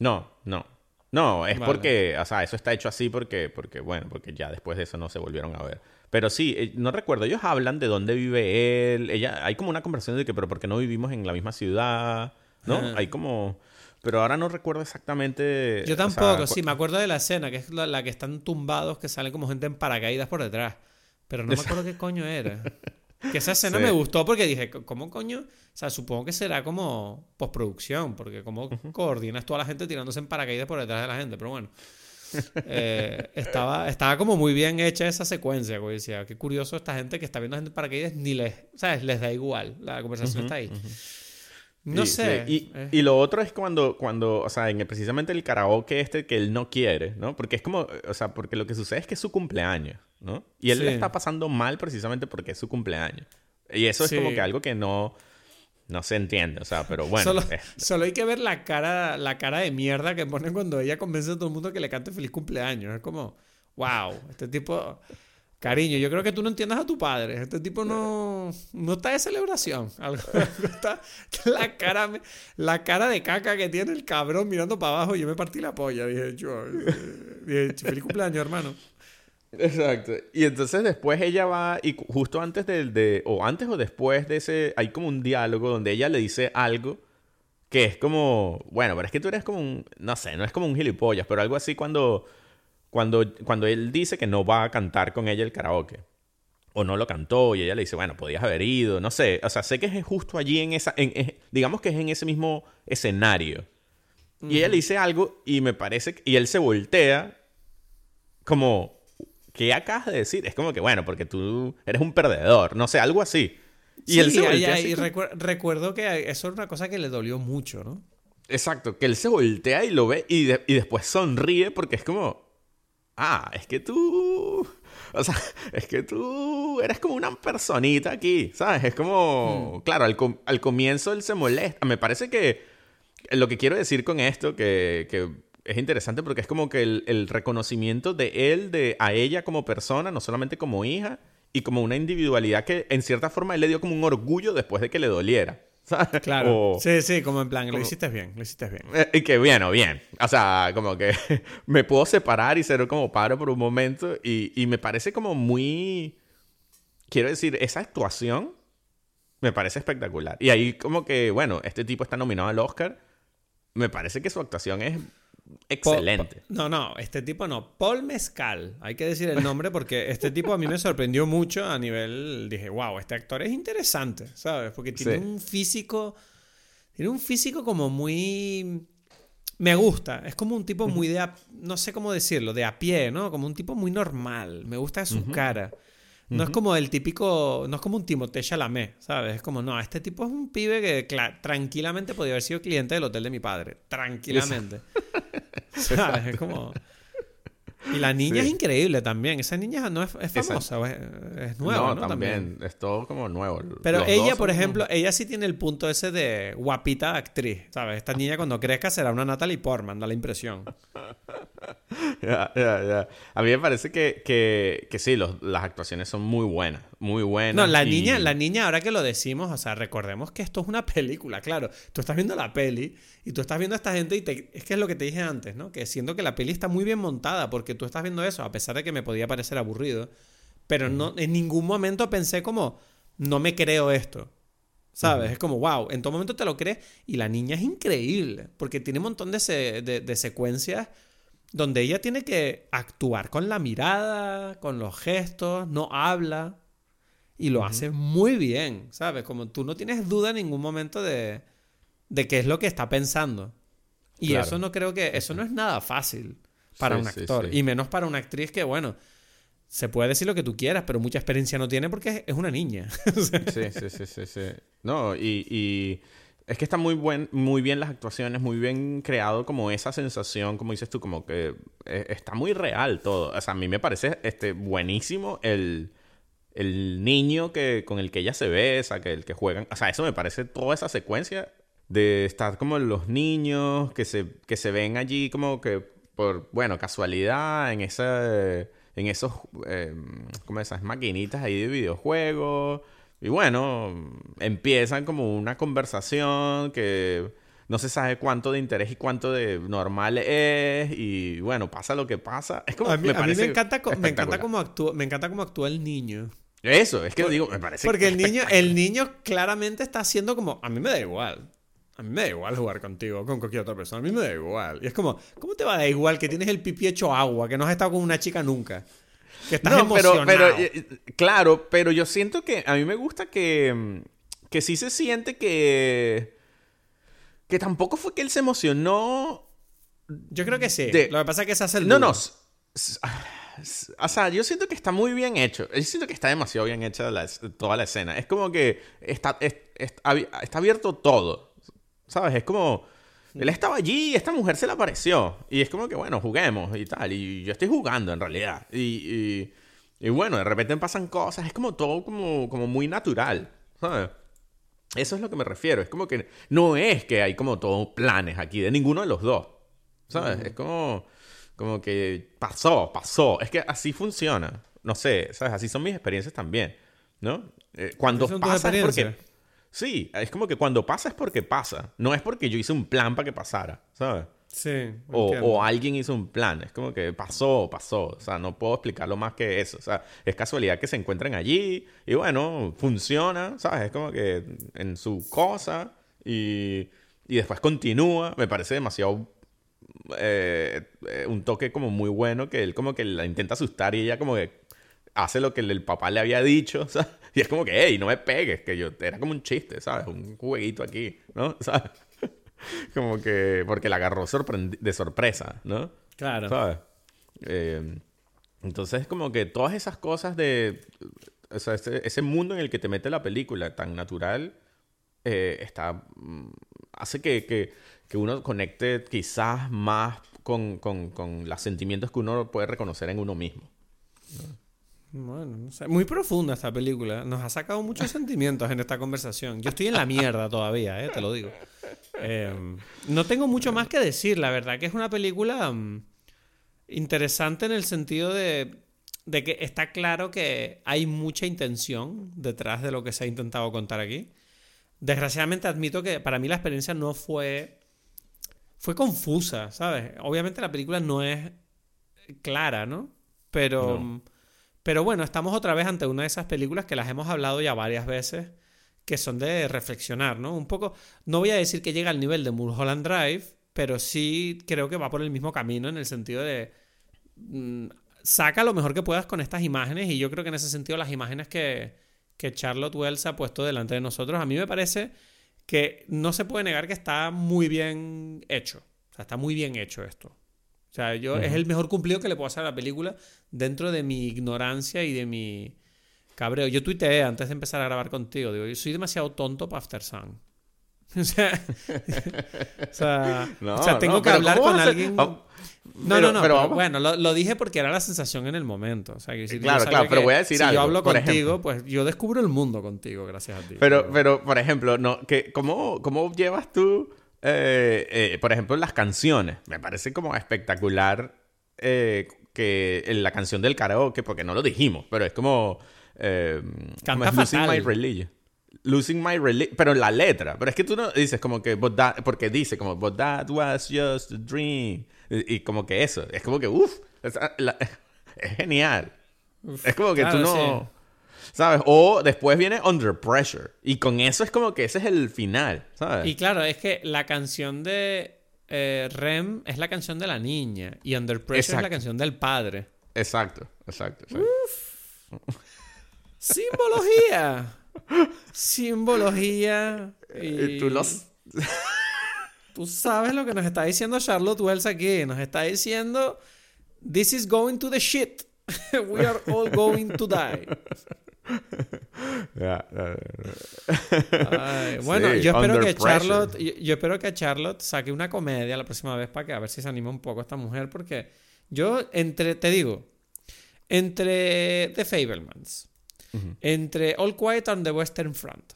No, no. No, es porque, o sea, eso está hecho así porque, porque, bueno, porque ya después de eso no se volvieron a ver. Pero sí, eh, no recuerdo, ellos hablan de dónde vive él. Ella, hay como una conversación de que, pero ¿por qué no vivimos en la misma ciudad? ¿No? Hay como... Pero ahora no recuerdo exactamente... Yo tampoco, sí, me acuerdo de la escena, que es la, que están tumbados, que salen como gente en paracaídas por detrás. Pero no me acuerdo qué coño era. Que esa escena me gustó porque dije, ¿cómo coño? O sea, supongo que será como postproducción, porque como coordinas toda la gente tirándose en paracaídas por detrás de la gente, pero bueno. Eh, estaba, estaba como muy bien hecha esa secuencia, güey. Decía, qué curioso esta gente que está viendo gente para paracaídas, ni les, ¿sabes? Les da igual. La conversación está ahí. No sé. Eh. Y, lo otro es cuando, cuando, o sea, en precisamente el karaoke este que él no quiere, ¿no? Porque es como, o sea, porque lo que sucede es que es su cumpleaños, ¿no? Y él le está pasando mal precisamente porque es su cumpleaños. Y eso es como que algo que no, no se entiende, o sea, pero bueno. Solo, hay que ver la cara, la cara de mierda que ponen cuando ella convence a todo el mundo que le cante feliz cumpleaños. Es como, wow, este tipo... Cariño, yo creo que tú no entiendes a tu padre. Este tipo no, no está de celebración. Algo, está, la, cara, la cara de caca que tiene el cabrón mirando para abajo. Yo me partí la polla. Dije, yo, dije, feliz cumpleaños, hermano. Exacto. Y entonces después ella va y justo antes del de o antes o después de ese hay como un diálogo donde ella le dice algo que es como, bueno, pero es que tú eres como un no sé, no es como un gilipollas, pero algo así cuando cuando cuando él dice que no va a cantar con ella el karaoke o no lo cantó y ella le dice, bueno, podías haber ido, no sé, o sea, sé que es justo allí en esa en, digamos que es en ese mismo escenario. Y ella le dice algo y me parece y él se voltea como ¿qué acabas de decir? Es como que, bueno, porque tú eres un perdedor, no sé, algo así. Y él se voltea y recuerdo que eso es una cosa que le dolió mucho, ¿no? Exacto, que él se voltea y lo ve y, y después sonríe porque es como, ah, es que tú... O sea, es que tú eres como una personita aquí, ¿sabes? Es como, mm. claro, al, al, comienzo él se molesta. Me parece que lo que quiero decir con esto, que, que es interesante porque es como que el, reconocimiento de él, de a ella como persona, no solamente como hija, y como una individualidad que en cierta forma él le dio como un orgullo después de que le doliera. ¿sabes? Claro. sí, sí, como en plan, lo hiciste bien, lo hiciste bien. Eh, y que bien, o bien. O sea, como que me puedo separar y ser como padre por un momento. Y, y me parece como muy. Quiero decir, esa actuación me parece espectacular. Y ahí, como que, bueno, este tipo está nominado al Oscar. Me parece que su actuación es Excelente. no, no, este tipo no. Paul Mezcal. Hay que decir el nombre porque este tipo a mí me sorprendió mucho a nivel. Dije, wow, este actor es interesante, ¿sabes? Porque tiene un físico. Tiene un físico como muy. Me gusta. Es como un tipo muy de. no sé cómo decirlo, de a pie, ¿no? Como un tipo muy normal. Me gusta su cara. No es como el típico, no es como un Timothée Chalamet, ¿sabes? Es como, no, este tipo es un pibe que tranquilamente podría haber sido cliente del hotel de mi padre. Tranquilamente. ¿Sabes? Es como... Y la niña es increíble también. Esa niña no es, famosa, es, nueva, ¿no? También. es todo como nuevo. Pero ella, por ejemplo, ella sí tiene el punto ese de guapita actriz, ¿sabes? Esta niña cuando crezca será una Natalie Portman, da la impresión. Ya, ya, ya. A mí me parece que, que, que sí, las actuaciones son muy buenas, muy buenas. No, la niña, la niña, ahora que lo decimos, o sea, recordemos que esto es una película, claro. Tú estás viendo la peli y tú estás viendo a esta gente y te... es que es lo que te dije antes, ¿no? Que siento que la peli está muy bien montada porque tú estás viendo eso, a pesar de que me podía parecer aburrido, pero no, en ningún momento pensé como, no me creo esto. ¿Sabes? Es como, wow, en todo momento te lo crees y la niña es increíble porque tiene un montón de, de secuencias donde ella tiene que actuar con la mirada, con los gestos, no habla y lo hace muy bien, ¿sabes? Como tú no tienes duda en ningún momento de, de qué es lo que está pensando. Y eso no creo que, eso no es nada fácil para un actor y menos para una actriz que, bueno, se puede decir lo que tú quieras, pero mucha experiencia no tiene porque es una niña. sí, sí, sí, sí, sí. No, y es que está muy, buen, muy bien las actuaciones, muy bien creado como esa sensación, como dices tú, como que eh, está muy real todo. O sea, a mí me parece este, buenísimo el, el niño que, con el que ella se besa, que el que juegan. O sea, eso me parece toda esa secuencia de estar como los niños que se, que se ven allí como que por, bueno, casualidad en esa en esos, eh, como esas maquinitas ahí de videojuegos y bueno, empiezan como una conversación que no se sabe cuánto de interés y cuánto de normal es y bueno, pasa lo que pasa. Es como, a mí me, encanta, me encanta cómo actúa, me encanta cómo actúa el niño. Eso, es que digo, me parece Porque el niño, el niño claramente está haciendo como, a mí me da igual. A mí me da igual jugar contigo, con cualquier otra persona. A mí me da igual. Y es como, ¿cómo te va a dar igual que tienes el pipi hecho agua, que no has estado con una chica nunca? Que estás no, pero, pero eh, claro, pero yo siento que a mí me gusta que, que sí se siente que que tampoco fue que él se emocionó. Yo creo que sí. Lo que pasa es que se hace el No, no. O sea, yo siento que está muy bien hecho. Yo siento que está demasiado bien hecha toda la escena. Es como que está, está abierto todo. ¿Sabes? Es como él estaba allí y esta mujer se le apareció. Y es como que, bueno, juguemos y tal. Y yo estoy jugando en realidad. Y, y, bueno, de repente pasan cosas. Es como todo como, como muy natural. ¿Sabes? Eso es lo que me refiero. Es como que no es que hay como todos planes aquí de ninguno de los dos. ¿Sabes? Es como, como que pasó, pasó. Es que así funciona. No sé, ¿sabes? Así son mis experiencias también. ¿No? Eh, cuando pasa es porque Sí, es como que cuando pasa es porque pasa. No es porque yo hice un plan para que pasara, ¿sabes? Sí. O, alguien hizo un plan. Es como que pasó, pasó. O sea, no puedo explicarlo más que eso. O sea, es casualidad que se encuentren allí y bueno, funciona, ¿sabes? Es como que en su cosa y, y después continúa. Me parece demasiado... eh, eh, un toque como muy bueno que él como que la intenta asustar y ella como que hace lo que el, el papá le había dicho, ¿sabes? Y es como que, hey, no me pegues, que yo era como un chiste, ¿sabes? Un jueguito aquí, ¿no? ¿Sabes? como que porque la agarró de sorpresa, ¿no? Claro. ¿Sabes? Eh, entonces, como que todas esas cosas de. O sea, ese, ese mundo en el que te mete la película tan natural eh, está. mm, hace que, que, que uno conecte quizás más con, con, con los sentimientos que uno puede reconocer en uno mismo. Bueno, no sé. Muy profunda esta película. Nos ha sacado muchos sentimientos en esta conversación. Yo estoy en la mierda todavía, ¿eh? te lo digo. Eh, no tengo mucho más que decir. La verdad que es una película mm, interesante en el sentido de, de que está claro que hay mucha intención detrás de lo que se ha intentado contar aquí. Desgraciadamente admito que para mí la experiencia no fue... Fue confusa, ¿sabes? Obviamente la película no es clara, ¿no? Pero... No. Pero bueno, estamos otra vez ante una de esas películas que las hemos hablado ya varias veces, que son de reflexionar, ¿no? Un poco, no voy a decir que llega al nivel de Mulholland Drive, pero sí creo que va por el mismo camino en el sentido de mm, saca lo mejor que puedas con estas imágenes y yo creo que en ese sentido las imágenes que, que Charlotte Wells ha puesto delante de nosotros, a mí me parece que no se puede negar que está muy bien hecho. O sea, está muy bien hecho esto. O sea, yo es el mejor cumplido que le puedo hacer a la película dentro de mi ignorancia y de mi cabreo. Yo tuiteé antes de empezar a grabar contigo, digo, yo soy demasiado tonto para After Sun. O sea, o sea, No, o sea, tengo no, que hablar ¿cómo con alguien. No, pero- no, no. pero bueno, lo, lo dije porque era la sensación en el momento. O sea, que si Claro, claro, pero voy a decir si algo, yo hablo contigo, ejemplo. pues yo descubro el mundo contigo, gracias a ti. Pero, pero, por ejemplo, no, que, ¿cómo, ¿cómo llevas tú, eh, eh, por ejemplo, las canciones? Me parece como espectacular eh, que en la canción del karaoke, porque no lo dijimos, pero es como... Como es Losing. My Religion. Losing My Religion. Pero en la letra. Pero es que tú no dices como que... But that- porque dice como... But that was just a dream. Y, y como que eso. Es como que... Uff. es genial. es como que tú no... ¿Sabes? O después viene Under Pressure. Y con eso es como que ese es el final, ¿sabes? Y claro, es que la canción de eh, Rem es la canción de la niña y Under Pressure es la Exacto. canción del padre. Exacto, exacto. exacto. Simbología. Simbología. Y Y tú los... Tú sabes lo que nos está diciendo Charlotte Wells aquí. Nos está diciendo, this is going to the shit. We are all going to die. Ay, bueno, Sí, yo espero que. Charlotte, yo, yo espero que Charlotte saque una comedia la próxima vez para que a ver si se anima un poco esta mujer, porque yo entre, te digo, entre The Fablemans, entre All Quiet on the Western Front,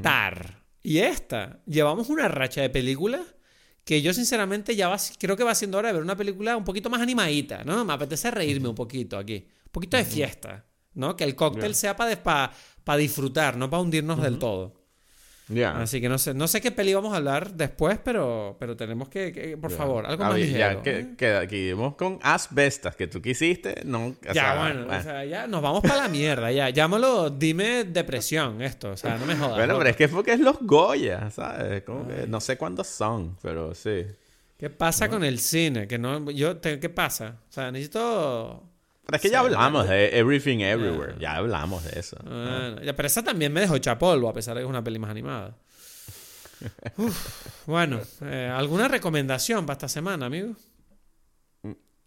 Tar y esta, llevamos una racha de películas que yo sinceramente ya va, creo que va siendo hora de ver una película un poquito más animadita, ¿no? Me apetece reírme un poquito aquí, un poquito de fiesta, ¿no? Que el cóctel sea para disfrutar, no para hundirnos del todo. Ya. Así que no sé, no sé qué peli vamos a hablar después, pero, pero tenemos que, que- por favor, algo más ligero. Ya que, ¿eh? que aquí con asbestas que tú quisiste, no. Ya, sea, bueno, o sea, ya nos vamos para la mierda, ya. Llámalo, dime depresión esto, o sea, no me jodas. Bueno, loco. pero es que es porque es los Goya, ¿sabes? Como que no sé cuántos son, pero sí. ¿Qué pasa con el cine? Que no, yo, te- ¿Qué pasa? O sea, necesito... Pero es que ya hablamos de Everything Everywhere. Ya hablamos de eso. Bueno, pero esa también me dejó hecha polvo, a pesar de que es una peli más animada. Uf, bueno, eh, ¿alguna recomendación para esta semana, amigo?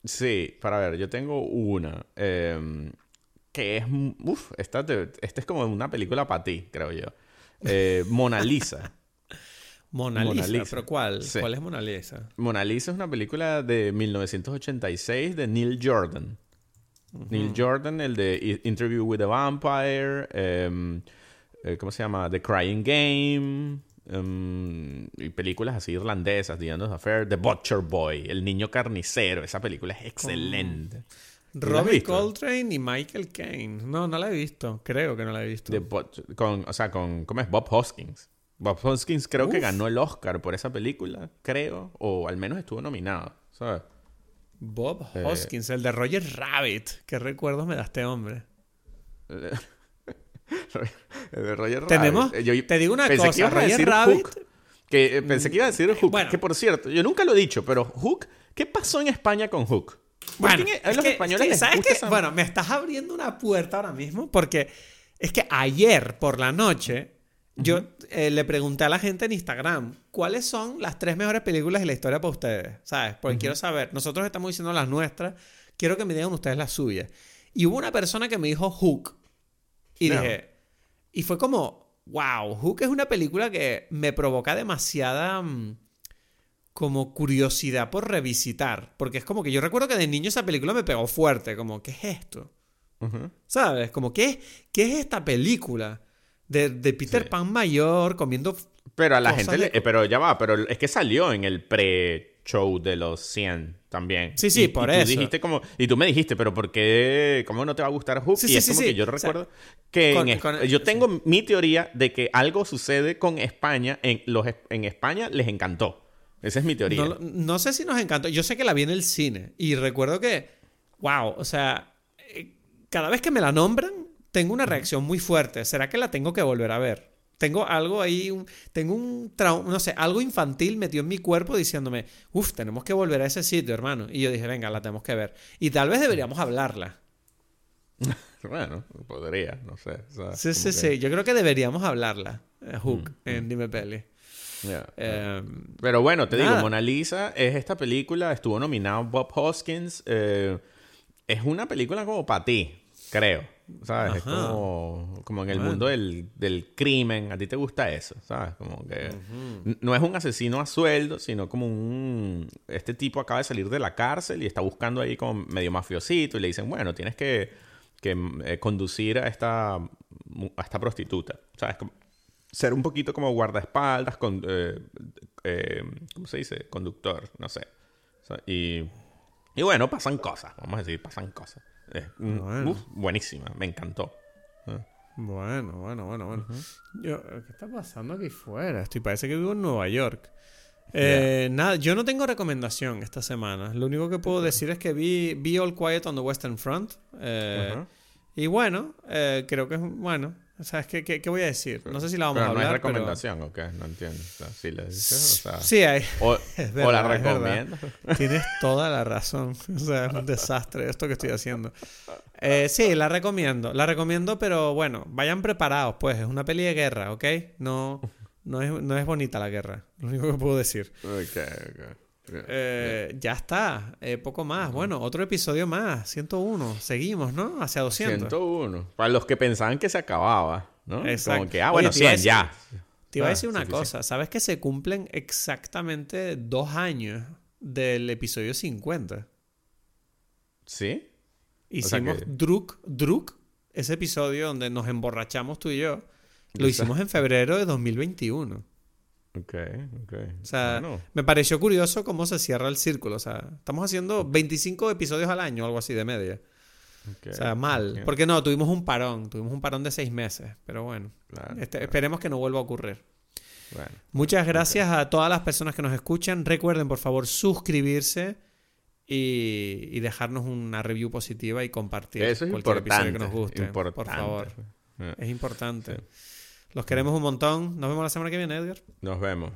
Sí, para ver, yo tengo una. eh, que es. Uf, esta, te- esta es como una película para ti, creo yo. Eh, Mona Lisa. Mona Lisa, Mona Lisa. ¿pero cuál? Sí. ¿Cuál es Mona Lisa? Mona Lisa es una película de 1986 de Neil Jordan. Neil Jordan, el de Interview with a Vampire, em, eh, ¿cómo se llama? The Crying Game, em, y películas así irlandesas, The End of Affair, The Butcher Boy, El Niño Carnicero, esa película es excelente. ¿Tú la has Robbie? Coltrane y Michael Caine. No, no la he visto. Creo que no la he visto. The Butcher- con, o sea, con, ¿cómo es? Bob Hoskins. Bob Hoskins creo que ganó el Oscar por esa película, creo, o al menos estuvo nominado, ¿sabes? Bob Eh. Hoskins, el de Roger Rabbit. ¿Qué recuerdos me da este hombre? El de Roger Tenemos- Rabbit. Eh, yo te digo una pensé que cosa, a Roger decir Rabbit- Hook, que eh, pensé que iba a decir Hook, bueno. que por cierto, yo nunca lo he dicho, pero Hook, ¿qué pasó en España con Hook? ¿Por Bueno, es los que- españoles es que, ¿sabes esa- Bueno, me estás abriendo una puerta ahora mismo porque es que ayer por la noche yo eh, le pregunté a la gente en Instagram cuáles son las tres mejores películas de la historia para ustedes, ¿sabes? Porque quiero saber, nosotros estamos diciendo las nuestras, quiero que me digan ustedes las suyas. Y hubo una persona que me dijo Hook y No. dije, y fue como, wow, Hook es una película que me provoca demasiada... mm, como curiosidad por revisitar. Porque es como que yo recuerdo que de niño esa película me pegó fuerte. Como, ¿qué es esto? Ujú. ¿Sabes? Como, ¿qué, qué es esta película? De, de Peter Sí. Pan mayor comiendo... Pero a la gente, le- pero ya va, pero es que salió en el pre-show de los 100 también. Sí, sí, Y- por y tú eso. Dijiste como, y tú me dijiste, pero ¿por qué? ¿Cómo no te va a gustar Hook? Sí, y sí, es como que yo O sea, recuerdo que con- en con- yo tengo mi teoría de que algo sucede con España, en, los, en España les encantó. Esa es mi teoría. No, no sé si nos encantó. Yo sé que la vi en el cine. Y recuerdo que... Wow, o sea... eh, Cada vez que me la nombran, tengo una reacción muy fuerte. ¿Será que la tengo que volver a ver? Tengo algo ahí, un- tengo un trauma, no sé, algo infantil metido en mi cuerpo diciéndome, uff, tenemos que volver a ese sitio, hermano. Y yo dije, venga, la tenemos que ver. Y tal vez deberíamos hablarla. Bueno, podría, no sé. o sea, Sí, sí, que- sí. Yo creo que deberíamos hablarla, eh, Hook, en Dime Peli. Eh, Pero bueno, te digo. Mona Lisa es esta película, estuvo nominado Bob Hoskins. eh, es una película como para ti, creo. ¿Sabes? Es como, como en el mundo del, del crimen. A ti te gusta eso, ¿sabes? Como que no es un asesino a sueldo, sino como un... Este tipo acaba de salir de la cárcel y está buscando ahí como medio mafiosito y le dicen, bueno, tienes que, que eh, conducir a esta, a esta prostituta. ¿Sabes? Como ser un poquito como guardaespaldas, con, eh, eh, ¿cómo se dice? Conductor, no sé. Y, y bueno, pasan cosas, vamos a decir, pasan cosas. Es, Bueno. uf, buenísima, me encantó. Ah. Bueno, bueno, bueno, bueno. Yo, ¿Qué está pasando aquí fuera? Estoy, parece que vivo en Nueva York. Eh, Nada, yo no tengo recomendación esta semana. Lo único que puedo decir es que vi, vi All Quiet on the Western Front. eh. Y bueno, eh, creo que es bueno. ¿Sabes qué, qué, qué voy a decir? No sé si la vamos Pero a no hablar. es recomendación, ¿o qué? No entiendo. O sea, si le dices, o sea... pero... Sí, hay. O, Es o la verdad, es verdad. recomiendo. Tienes toda la razón. O sea, es un desastre esto que estoy haciendo. Eh, sí, la recomiendo. La recomiendo, pero bueno, vayan preparados, pues. Es una peli de guerra, ¿ok? No, no, es, no es bonita la guerra. Lo único que puedo decir. Ok, ok. Eh, ya está. Eh, poco más. Bueno, otro episodio más. 101. Seguimos, ¿no? Hacia 200. 101. Para los que pensaban que se acababa, ¿no? Exacto. Como que, ah, Oye, bueno, a 100 ya. Te iba a Ah, decir una cosa. ¿Sabes que se cumplen exactamente dos años del episodio 50? ¿Sí? Hicimos que- Druk, Druk, ese episodio donde nos emborrachamos tú y yo. Lo hicimos en febrero de 2021. Ok, ok. O sea, Bueno, me pareció curioso cómo se cierra el círculo. O sea, estamos haciendo 25 episodios al año, algo así de media. ok, O sea, mal. Porque no, tuvimos un parón. Tuvimos un parón de seis meses. Pero bueno, Claro, este- claro. esperemos que no vuelva a ocurrir. Bueno. Muchas gracias a todas las personas que nos escuchan. Recuerden, por favor, suscribirse y, y dejarnos una review positiva y compartir Eso es cualquier importante. episodio que nos guste. importante. Por favor. Eh, Es importante. Los queremos un montón. Nos vemos la semana que viene, Edgar. Nos vemos.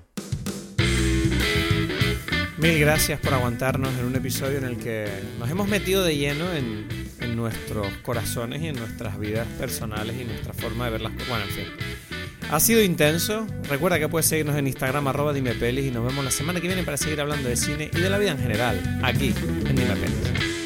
Mil gracias por aguantarnos en un episodio en el que nos hemos metido de lleno en, en nuestros corazones y en nuestras vidas personales y nuestra forma de ver las cosas. Bueno, en fin. Ha sido intenso. Recuerda que puedes seguirnos en Instagram, arroba Dime Pelis, y nos vemos la semana que viene para seguir hablando de cine y de la vida en general, aquí en Dime Pelis.